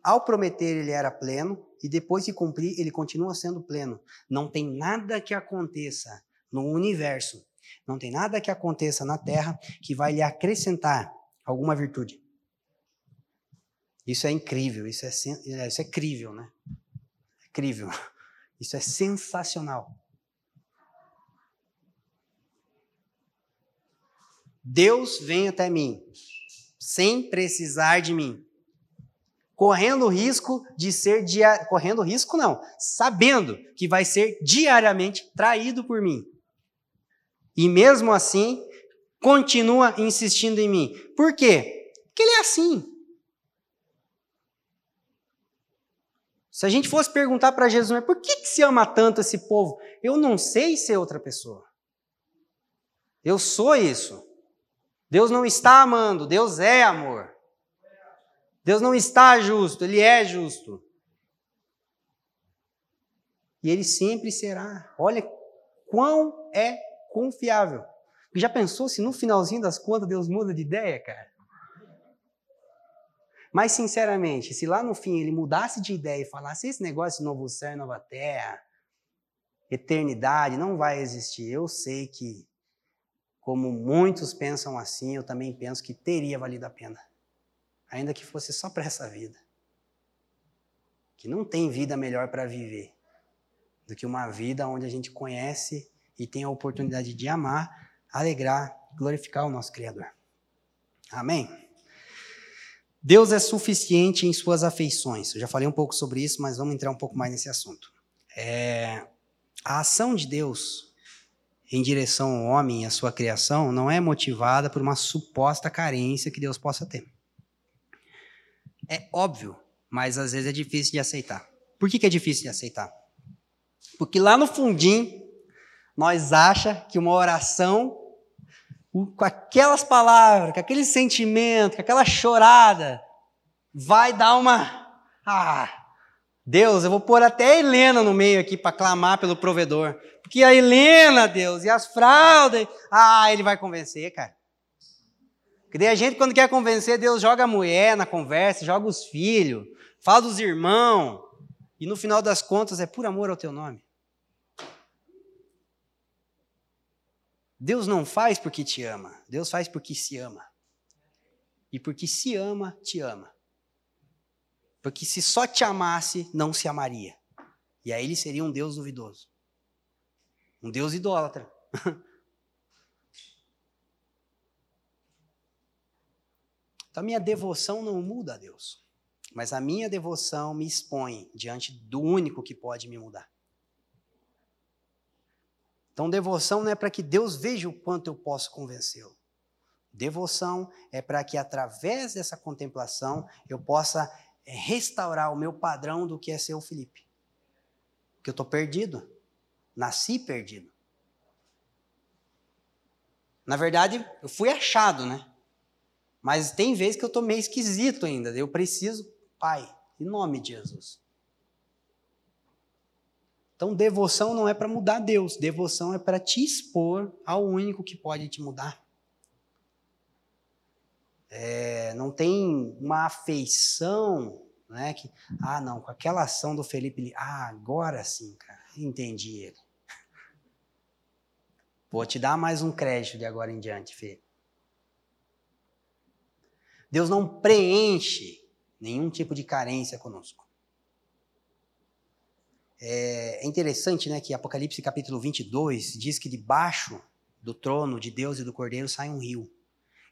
ao prometer ele era pleno e depois de cumprir ele continua sendo pleno. Não tem nada que aconteça no universo, não tem nada que aconteça na terra que vai lhe acrescentar alguma virtude. Isso é incrível, isso é, é isso é crível, né? É crível. Isso é sensacional. Deus vem até mim sem precisar de mim. Correndo o risco de ser dia... correndo risco não, sabendo que vai ser diariamente traído por mim. E mesmo assim, continua insistindo em mim. Por quê? Porque ele é assim. Se a gente fosse perguntar para Jesus, mas por que, que se ama tanto esse povo? Eu não sei ser outra pessoa. Eu sou isso. Deus não está amando, Deus é amor. Deus não está justo, Ele é justo. E Ele sempre será. Olha quão é confiável. Já pensou se no finalzinho das contas Deus muda de ideia, cara? Mas, sinceramente, se lá no fim ele mudasse de ideia e falasse esse negócio de novo céu e nova terra, eternidade, não vai existir. Eu sei que como muitos pensam assim, eu também penso que teria valido a pena. Ainda que fosse só para essa vida. Que não tem vida melhor para viver do que uma vida onde a gente conhece e tem a oportunidade de amar, alegrar, glorificar o nosso Criador. Amém? Deus é suficiente em suas afeições. Eu já falei um pouco sobre isso, mas vamos entrar um pouco mais nesse assunto. É, a ação de Deus em direção ao homem e à sua criação não é motivada por uma suposta carência que Deus possa ter. É óbvio, mas às vezes é difícil de aceitar. Por que, que é difícil de aceitar? Porque lá no fundinho, nós acha que uma oração com aquelas palavras, com aquele sentimento, com aquela chorada, vai dar uma. Ah, Deus, eu vou pôr até a Helena no meio aqui para clamar pelo provedor. Porque a Helena, Deus, e as fraldas. Ah, ele vai convencer, cara. Porque a gente, quando quer convencer, Deus joga a mulher na conversa, joga os filhos, fala dos irmãos. E no final das contas é por amor ao teu nome. Deus não faz porque te ama, Deus faz porque se ama. E porque se ama, te ama. Porque se só te amasse, não se amaria. E aí ele seria um Deus duvidoso. Um Deus idólatra. Então, a minha devoção não muda a Deus. Mas a minha devoção me expõe diante do único que pode me mudar. Então, devoção não é para que Deus veja o quanto eu posso convencê-lo. Devoção é para que, através dessa contemplação, eu possa é restaurar o meu padrão do que é ser o Felipe. Porque eu estou perdido. Nasci perdido. Na verdade, eu fui achado, né? Mas tem vezes que eu estou meio esquisito ainda. Eu preciso, Pai, em nome de Jesus. Então, devoção não é para mudar Deus, devoção é para te expor ao único que pode te mudar. É, não tem uma afeição, né? Que, ah, não, com aquela ação do Felipe, ah, agora sim, cara, entendi ele. Vou te dar mais um crédito de agora em diante, Fê. Deus não preenche nenhum tipo de carência conosco. É, é interessante né, que Apocalipse capítulo 22 diz que debaixo do trono de Deus e do Cordeiro sai um rio.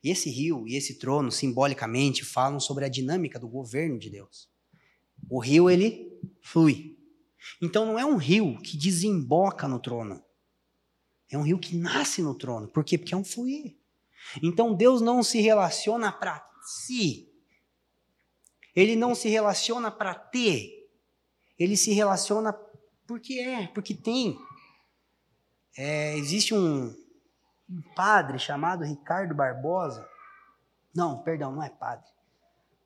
E esse rio e esse trono, simbolicamente, falam sobre a dinâmica do governo de Deus. O rio, ele flui. Então não é um rio que desemboca no trono. É um rio que nasce no trono. Por quê? Porque é um fluir. Então Deus não se relaciona para si. Ele não se relaciona para ter. Ele se relaciona Porque é, porque tem. É, existe um, um padre chamado Ricardo Barbosa. Não, perdão, não é padre.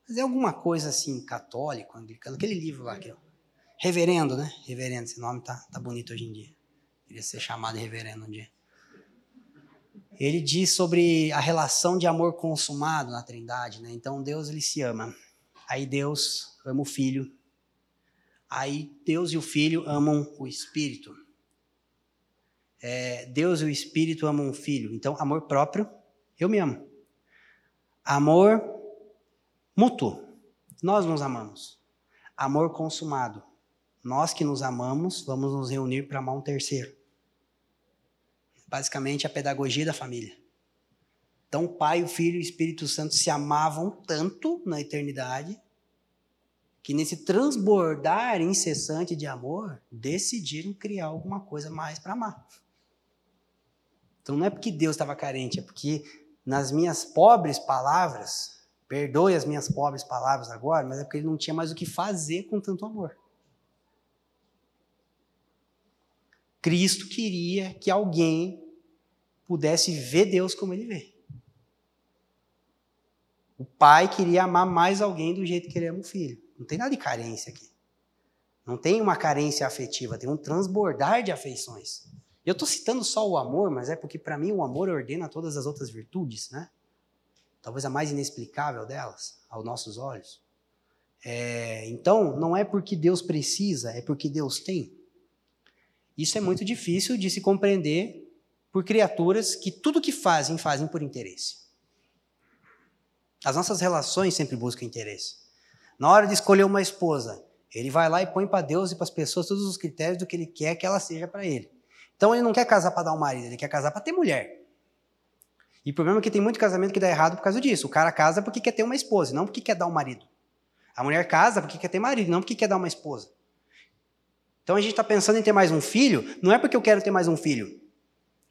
Mas é alguma coisa assim, católico, anglicano, aquele livro lá. Que reverendo, né? Reverendo, esse nome tá, tá bonito hoje em dia. Queria ser chamado reverendo um dia. Ele diz sobre a relação de amor consumado na Trindade, né? Então Deus ele se ama. Aí Deus ama o Filho. Aí Deus e o Filho amam o Espírito. É, Deus e o Espírito amam o Filho. Então, amor próprio, eu me amo. Amor mútuo, nós nos amamos. Amor consumado, nós que nos amamos, vamos nos reunir para amar um terceiro. Basicamente, a pedagogia da família. Então, o Pai, o Filho e o Espírito Santo se amavam tanto na eternidade que, nesse transbordar incessante de amor, decidiram criar alguma coisa mais para amar. Então, não é porque Deus estava carente, é porque, nas minhas pobres palavras, perdoe as minhas pobres palavras agora, mas é porque ele não tinha mais o que fazer com tanto amor. Cristo queria que alguém pudesse ver Deus como ele vê. O pai queria amar mais alguém do jeito que ele ama o filho. Não tem nada de carência aqui. Não tem uma carência afetiva, tem um transbordar de afeições. Eu estou citando só o amor, mas é porque para mim o amor ordena todas as outras virtudes, né? Talvez a mais inexplicável delas, aos nossos olhos. É, então, não é porque Deus precisa, é porque Deus tem. Isso é muito difícil de se compreender por criaturas que tudo que fazem, fazem por interesse. As nossas relações sempre buscam interesse. Na hora de escolher uma esposa, ele vai lá e põe para Deus e para as pessoas todos os critérios do que ele quer que ela seja para ele. Então ele não quer casar para dar um marido, ele quer casar para ter mulher. E o problema é que tem muito casamento que dá errado por causa disso. O cara casa porque quer ter uma esposa, não porque quer dar um marido. A mulher casa porque quer ter marido, não porque quer dar uma esposa. Então a gente está pensando em ter mais um filho, não é porque eu quero ter mais um filho.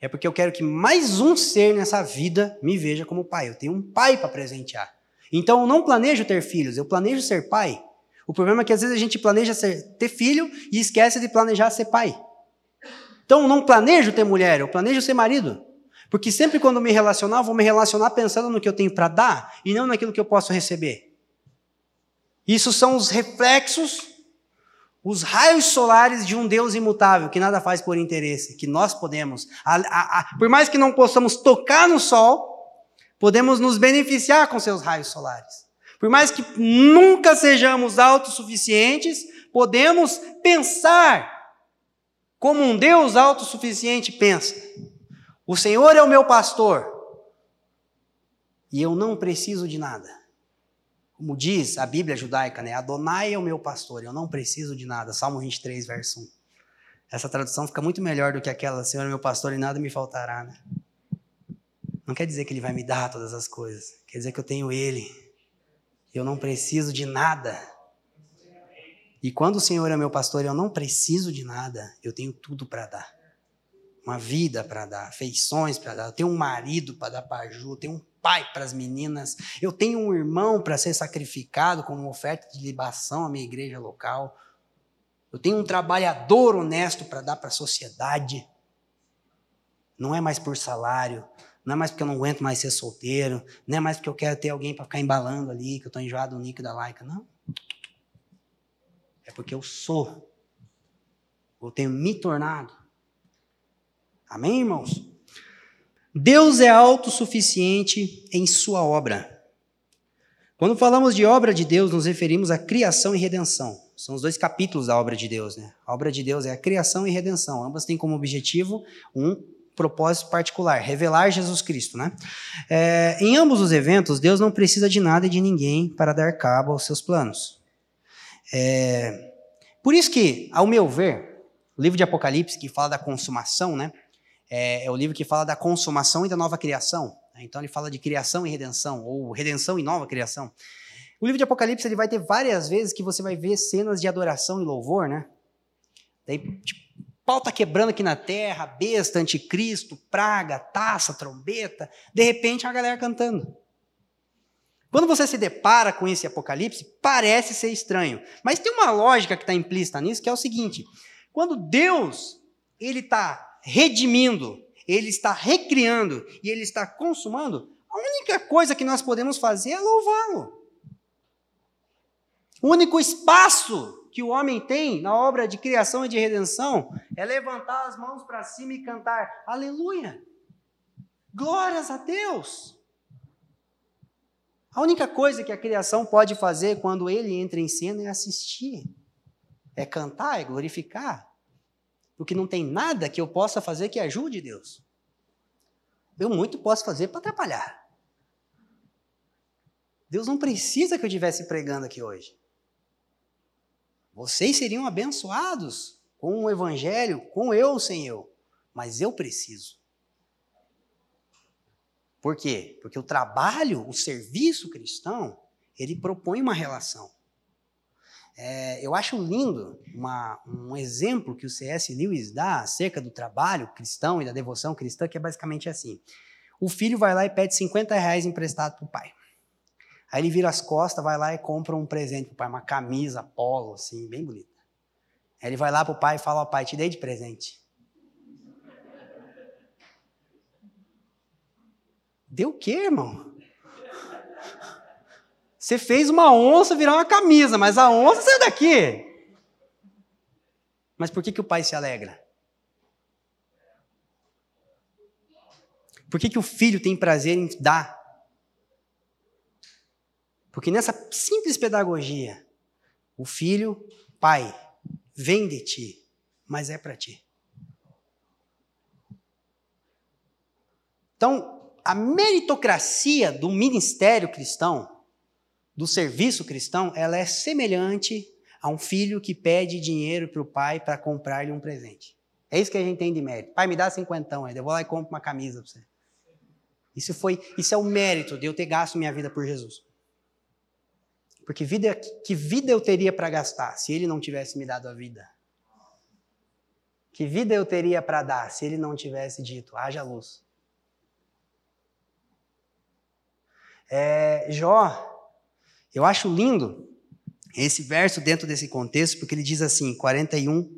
É porque eu quero que mais um ser nessa vida me veja como pai. Eu tenho um pai para presentear. Então eu não planejo ter filhos, eu planejo ser pai. O problema é que às vezes a gente planeja ser, ter filho e esquece de planejar ser pai. Então eu não planejo ter mulher, eu planejo ser marido. Porque sempre quando me relacionar, eu vou me relacionar pensando no que eu tenho para dar e não naquilo que eu posso receber. Isso são os reflexos os raios solares de um Deus imutável, que nada faz por interesse, que nós podemos, a, a, a, por mais que não possamos tocar no sol, podemos nos beneficiar com seus raios solares. Por mais que nunca sejamos autossuficientes, podemos pensar como um Deus autossuficiente pensa. O Senhor é o meu pastor e eu não preciso de nada. Como diz a Bíblia judaica, né? Adonai é o meu pastor, eu não preciso de nada. Salmo 23, verso 1. Essa tradução fica muito melhor do que aquela, Senhor é meu pastor e nada me faltará, né? Não quer dizer que ele vai me dar todas as coisas. Quer dizer que eu tenho ele. Eu não preciso de nada. E quando o Senhor é meu pastor, eu não preciso de nada. Eu tenho tudo para dar. Uma vida para dar, afeições para dar. Eu tenho um marido para dar para Ju, eu tenho um pai para as meninas, eu tenho um irmão para ser sacrificado como oferta de libação à minha igreja local, eu tenho um trabalhador honesto para dar para a sociedade. Não é mais por salário, não é mais porque eu não aguento mais ser solteiro, não é mais porque eu quero ter alguém para ficar embalando ali, que eu estou enjoado do nick da laica, não. É porque eu sou, eu tenho me tornado. Amém, irmãos? Deus é autossuficiente em sua obra. Quando falamos de obra de Deus, nos referimos à criação e redenção. São os dois capítulos da obra de Deus. Né? A obra de Deus é a criação e redenção. Ambas têm como objetivo um propósito particular, revelar Jesus Cristo. Né? É, em ambos os eventos, Deus não precisa de nada e de ninguém para dar cabo aos seus planos. É, por isso que, ao meu ver, o livro de Apocalipse, que fala da consumação, né? É, é o livro que fala da consumação e da nova criação. Né? Então ele fala de criação e redenção, ou redenção e nova criação. O livro de Apocalipse ele vai ter várias vezes que você vai ver cenas de adoração e louvor, né? Daí, tipo, pau tá quebrando aqui na terra, besta, anticristo, praga, taça, trombeta. De repente, a galera cantando. Quando você se depara com esse Apocalipse, parece ser estranho. Mas tem uma lógica que está implícita nisso, que é o seguinte: Quando Deus ele está redimindo, ele está recriando e ele está consumando, a única coisa que nós podemos fazer é louvá-lo. O único espaço que o homem tem na obra de criação e de redenção é levantar as mãos para cima e cantar aleluia. Glórias a Deus. A única coisa que a criação pode fazer quando ele entra em cena é assistir, é cantar, é glorificar. Porque não tem nada que eu possa fazer que ajude Deus. Eu muito posso fazer para atrapalhar. Deus não precisa que eu estivesse pregando aqui hoje. Vocês seriam abençoados com o evangelho, com eu sem eu. Mas eu preciso. Por quê? Porque o trabalho, o serviço cristão, ele propõe uma relação. É, eu acho lindo uma, um exemplo que o C.S. Lewis dá acerca do trabalho cristão e da devoção cristã, que é basicamente assim. O filho vai lá e pede 50 reais emprestado para o pai. Aí ele vira as costas, vai lá e compra um presente para o pai, uma camisa polo, assim, bem bonita. Aí ele vai lá para o pai e fala, ó pai, te dei de presente. Deu o quê, irmão? Você fez uma onça virar uma camisa, mas a onça saiu daqui. Mas por que, que o pai se alegra? Por que, que o filho tem prazer em dar? Porque nessa simples pedagogia, o filho, pai, vem de ti, mas é para ti. Então, a meritocracia do ministério cristão, do serviço cristão, ela é semelhante a um filho que pede dinheiro para o pai para comprar-lhe um presente. É isso que a gente tem de mérito. Pai, me dá cinquentão aí, eu vou lá e compro uma camisa para você. Isso foi, isso é o mérito de eu ter gasto minha vida por Jesus. Porque vida, que vida eu teria para gastar se ele não tivesse me dado a vida? Que vida eu teria para dar se ele não tivesse dito, haja luz? É, Jó, eu acho lindo esse verso dentro desse contexto, porque ele diz assim, 41,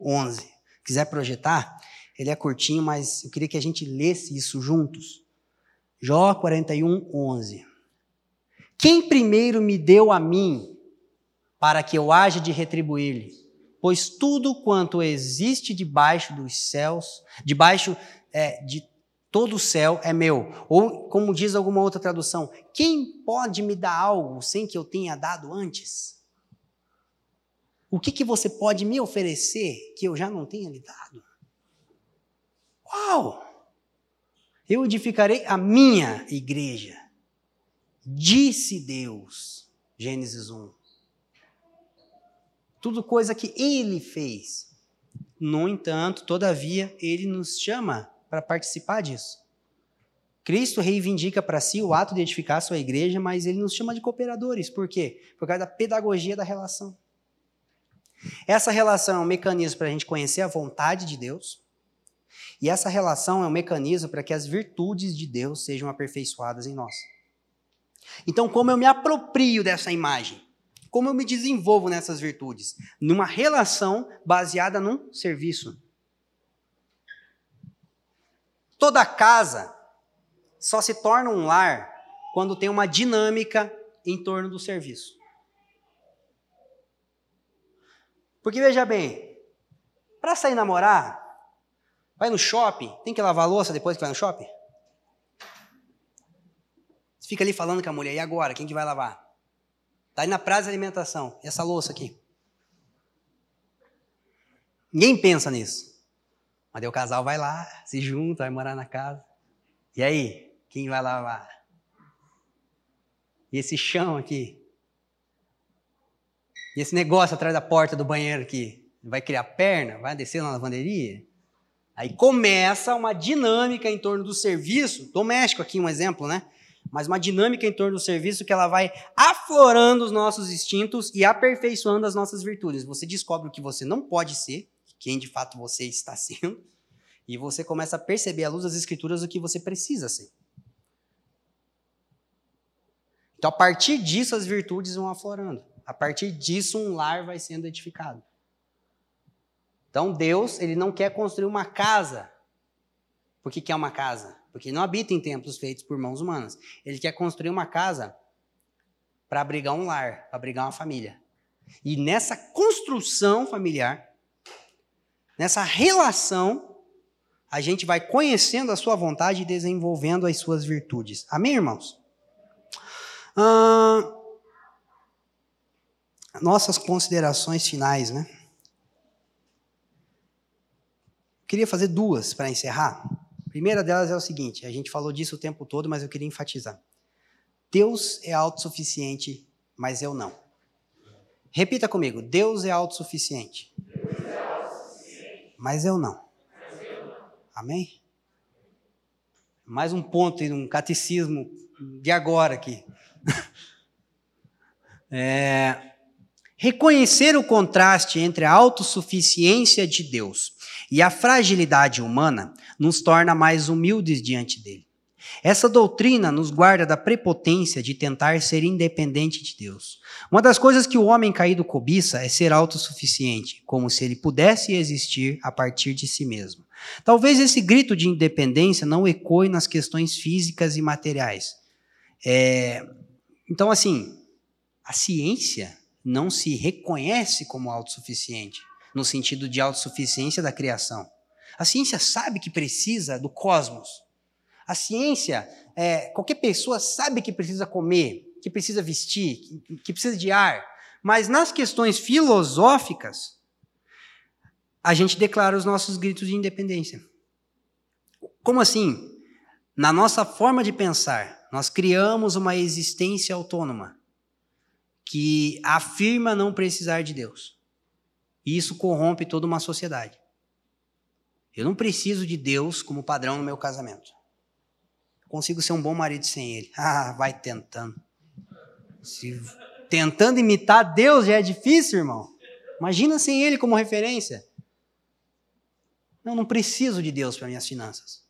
11. Quiser projetar, ele é curtinho, mas eu queria que a gente lesse isso juntos. Jó 41, 11. Quem primeiro me deu a mim, para que eu haja de retribuir-lhe? Pois tudo quanto existe debaixo dos céus, debaixo é, de Todo o céu é meu. Ou, como diz alguma outra tradução, quem pode me dar algo sem que eu tenha dado antes? O que, que você pode me oferecer que eu já não tenha lhe dado? Uau! Eu edificarei a minha igreja. Disse Deus. Gênesis 1. Tudo coisa que ele fez. No entanto, todavia, ele nos chama para participar disso. Cristo reivindica para si o ato de edificar a sua igreja, mas ele nos chama de cooperadores. Por quê? Por causa da pedagogia da relação. Essa relação é um mecanismo para a gente conhecer a vontade de Deus, e essa relação é um mecanismo para que as virtudes de Deus sejam aperfeiçoadas em nós. Então, como eu me aproprio dessa imagem? Como eu me desenvolvo nessas virtudes? Numa relação baseada num serviço. Toda casa só se torna um lar quando tem uma dinâmica em torno do serviço. Porque veja bem, para sair namorar, vai no shopping, tem que lavar louça depois que vai no shopping? Você fica ali falando com a mulher, e agora? Quem que vai lavar? Está aí na praça de alimentação, e essa louça aqui? Ninguém pensa nisso. Mas daí o casal vai lá, se junta, vai morar na casa. E aí, quem vai lavar? E esse chão aqui? E esse negócio atrás da porta do banheiro aqui? Vai criar perna? Vai descer na lavanderia? Aí começa uma dinâmica em torno do serviço, doméstico aqui um exemplo, né? Mas uma dinâmica em torno do serviço que ela vai aflorando os nossos instintos e aperfeiçoando as nossas virtudes. Você descobre o que você não pode ser, quem de fato você está sendo, e você começa a perceber à luz das escrituras o que você precisa ser. Então, a partir disso, as virtudes vão aflorando. A partir disso, um lar vai sendo edificado. Então Deus, ele não quer construir uma casa. Por que quer uma casa? Porque não habita em templos feitos por mãos humanas. Ele quer construir uma casa para abrigar um lar, para abrigar uma família. E nessa construção familiar, nessa relação, a gente vai conhecendo a sua vontade e desenvolvendo as suas virtudes. Amém, irmãos? Ah, nossas considerações finais, né? Queria fazer duas para encerrar. A primeira delas é o seguinte: a gente falou disso o tempo todo, mas eu queria enfatizar. Deus é autossuficiente, mas eu não. Repita comigo: Deus é autossuficiente. Deus autossuficiente. Mas eu não. Mas eu não. Amém? Mais um ponto e um catecismo de agora aqui. é, reconhecer o contraste entre a autossuficiência de Deus e a fragilidade humana nos torna mais humildes diante dele. Essa doutrina nos guarda da prepotência de tentar ser independente de Deus. Uma das coisas que o homem caído cobiça é ser autossuficiente, como se ele pudesse existir a partir de si mesmo. Talvez esse grito de independência não ecoe nas questões físicas e materiais. É... Então, assim, a ciência não se reconhece como autossuficiente no sentido de autossuficiência da criação. A ciência sabe que precisa do cosmos. A ciência, é, qualquer pessoa sabe que precisa comer, que precisa vestir, que, que precisa de ar. Mas nas questões filosóficas, a gente declara os nossos gritos de independência. Como assim? Na nossa forma de pensar, nós criamos uma existência autônoma que afirma não precisar de Deus. E isso corrompe toda uma sociedade. Eu não preciso de Deus como padrão no meu casamento. Consigo ser um bom marido sem ele. Ah, vai tentando. Se tentando imitar Deus já é difícil, irmão. Imagina sem ele como referência. Eu não preciso de Deus para minhas finanças.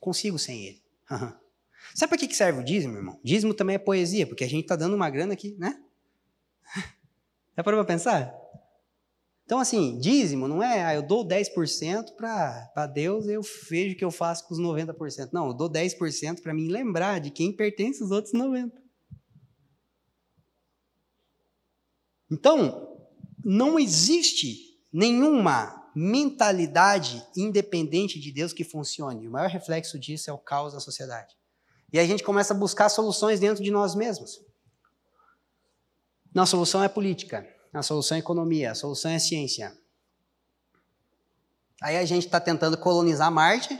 Consigo sem ele. Sabe para que serve o dízimo, irmão? Dízimo também é poesia, porque a gente está dando uma grana aqui, né? Parou para pensar? Então, assim, dízimo não é, ah, eu dou 10% para Deus, eu vejo o que eu faço com os 90%. Não, eu dou 10% para mim lembrar de quem pertence os outros 90%. Então, não existe nenhuma mentalidade independente de Deus que funcione. O maior reflexo disso é o caos da sociedade. E a gente começa a buscar soluções dentro de nós mesmos. Não, a solução é política. A solução é economia, a solução é ciência. Aí a gente está tentando colonizar Marte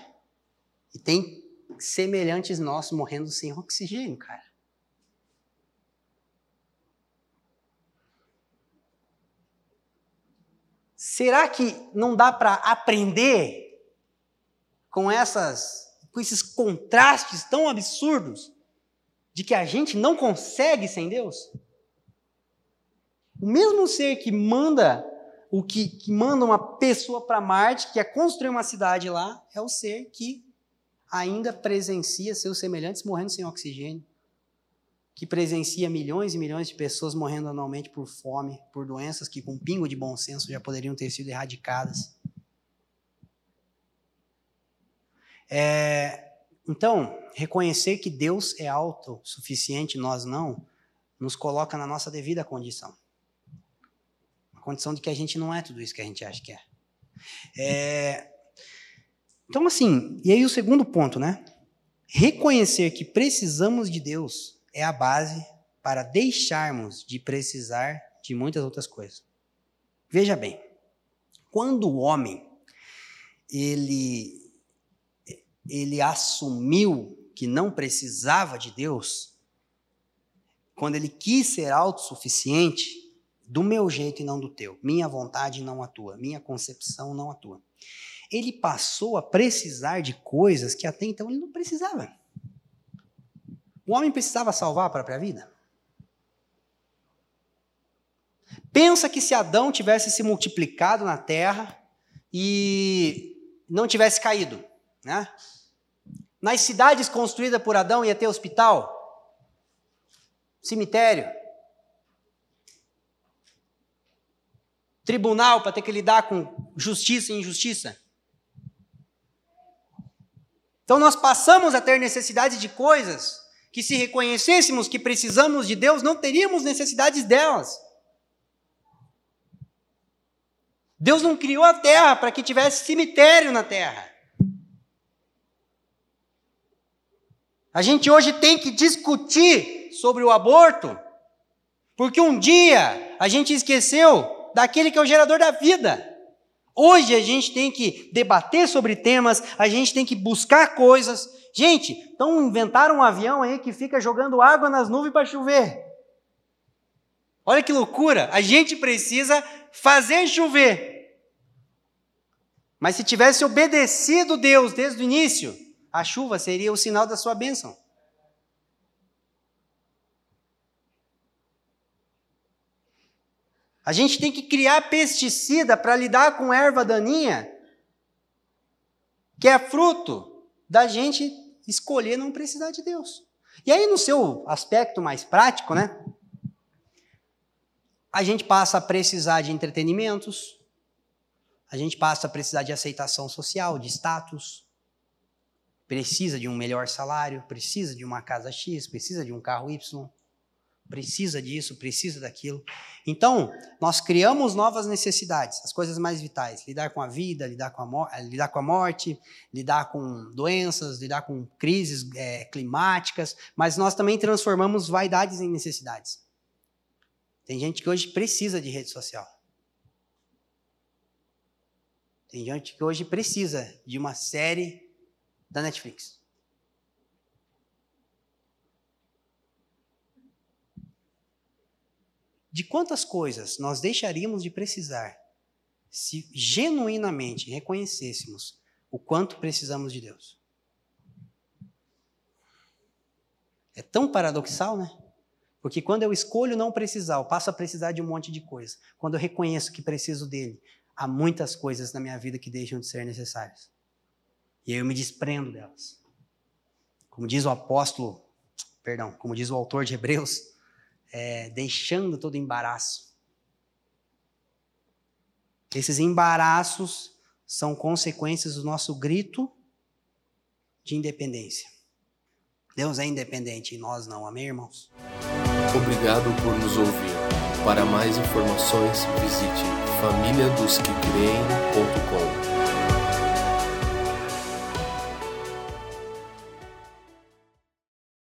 e tem semelhantes nossos morrendo sem oxigênio, cara. Será que não dá para aprender com essas com esses contrastes tão absurdos de que a gente não consegue sem Deus? O mesmo ser que manda o que, que manda uma pessoa para Marte, que é construir uma cidade lá, é o ser que ainda presencia seus semelhantes morrendo sem oxigênio, que presencia milhões e milhões de pessoas morrendo anualmente por fome, por doenças que com um pingo de bom senso já poderiam ter sido erradicadas. É, então, reconhecer que Deus é autossuficiente, nós não, nos coloca na nossa devida condição condição de que a gente não é tudo isso que a gente acha que é. é. Então, assim, e aí o segundo ponto, né? Reconhecer que precisamos de Deus é a base para deixarmos de precisar de muitas outras coisas. Veja bem, quando o homem ele ele assumiu que não precisava de Deus, quando ele quis ser autossuficiente, do meu jeito e não do teu. Minha vontade não atua, minha concepção não atua. Ele passou a precisar de coisas que até então ele não precisava. O homem precisava salvar a própria vida? Pensa que se Adão tivesse se multiplicado na terra e não tivesse caído, né? Nas cidades construídas por Adão ia ter hospital, cemitério, tribunal para ter que lidar com justiça e injustiça. Então nós passamos a ter necessidade de coisas que, se reconhecêssemos que precisamos de Deus, não teríamos necessidades delas. Deus não criou a terra para que tivesse cemitério na terra. A gente hoje tem que discutir sobre o aborto, porque um dia a gente esqueceu daquele que é o gerador da vida. Hoje a gente tem que debater sobre temas, a gente tem que buscar coisas. Gente, então inventaram um avião aí que fica jogando água nas nuvens para chover. Olha que loucura! A gente precisa fazer chover. Mas se tivesse obedecido Deus desde o início, a chuva seria o sinal da sua bênção. A gente tem que criar pesticida para lidar com erva daninha, que é fruto da gente escolher não precisar de Deus. E aí, no seu aspecto mais prático, né? A gente passa a precisar de entretenimentos, a gente passa a precisar de aceitação social, de status, precisa de um melhor salário, precisa de uma casa X, precisa de um carro Y precisa disso, precisa daquilo. Então, nós criamos novas necessidades, as coisas mais vitais: lidar com a vida, lidar com a, lidar com a morte, lidar com doenças, lidar com crises é, climáticas, mas nós também transformamos vaidades em necessidades. Tem gente que hoje precisa de rede social. Tem gente que hoje precisa de uma série da Netflix. De quantas coisas nós deixaríamos de precisar se genuinamente reconhecêssemos o quanto precisamos de Deus? É tão paradoxal, né? Porque quando eu escolho não precisar, eu passo a precisar de um monte de coisa. Quando eu reconheço que preciso dele, há muitas coisas na minha vida que deixam de ser necessárias. E aí eu me desprendo delas. Como diz o apóstolo, perdão, como diz o autor de Hebreus, é, deixando todo embaraço. Esses embaraços são consequências do nosso grito de independência. Deus é independente e nós não, amém, irmãos? Obrigado por nos ouvir. Para mais informações, visite famíliadosquecreem.com.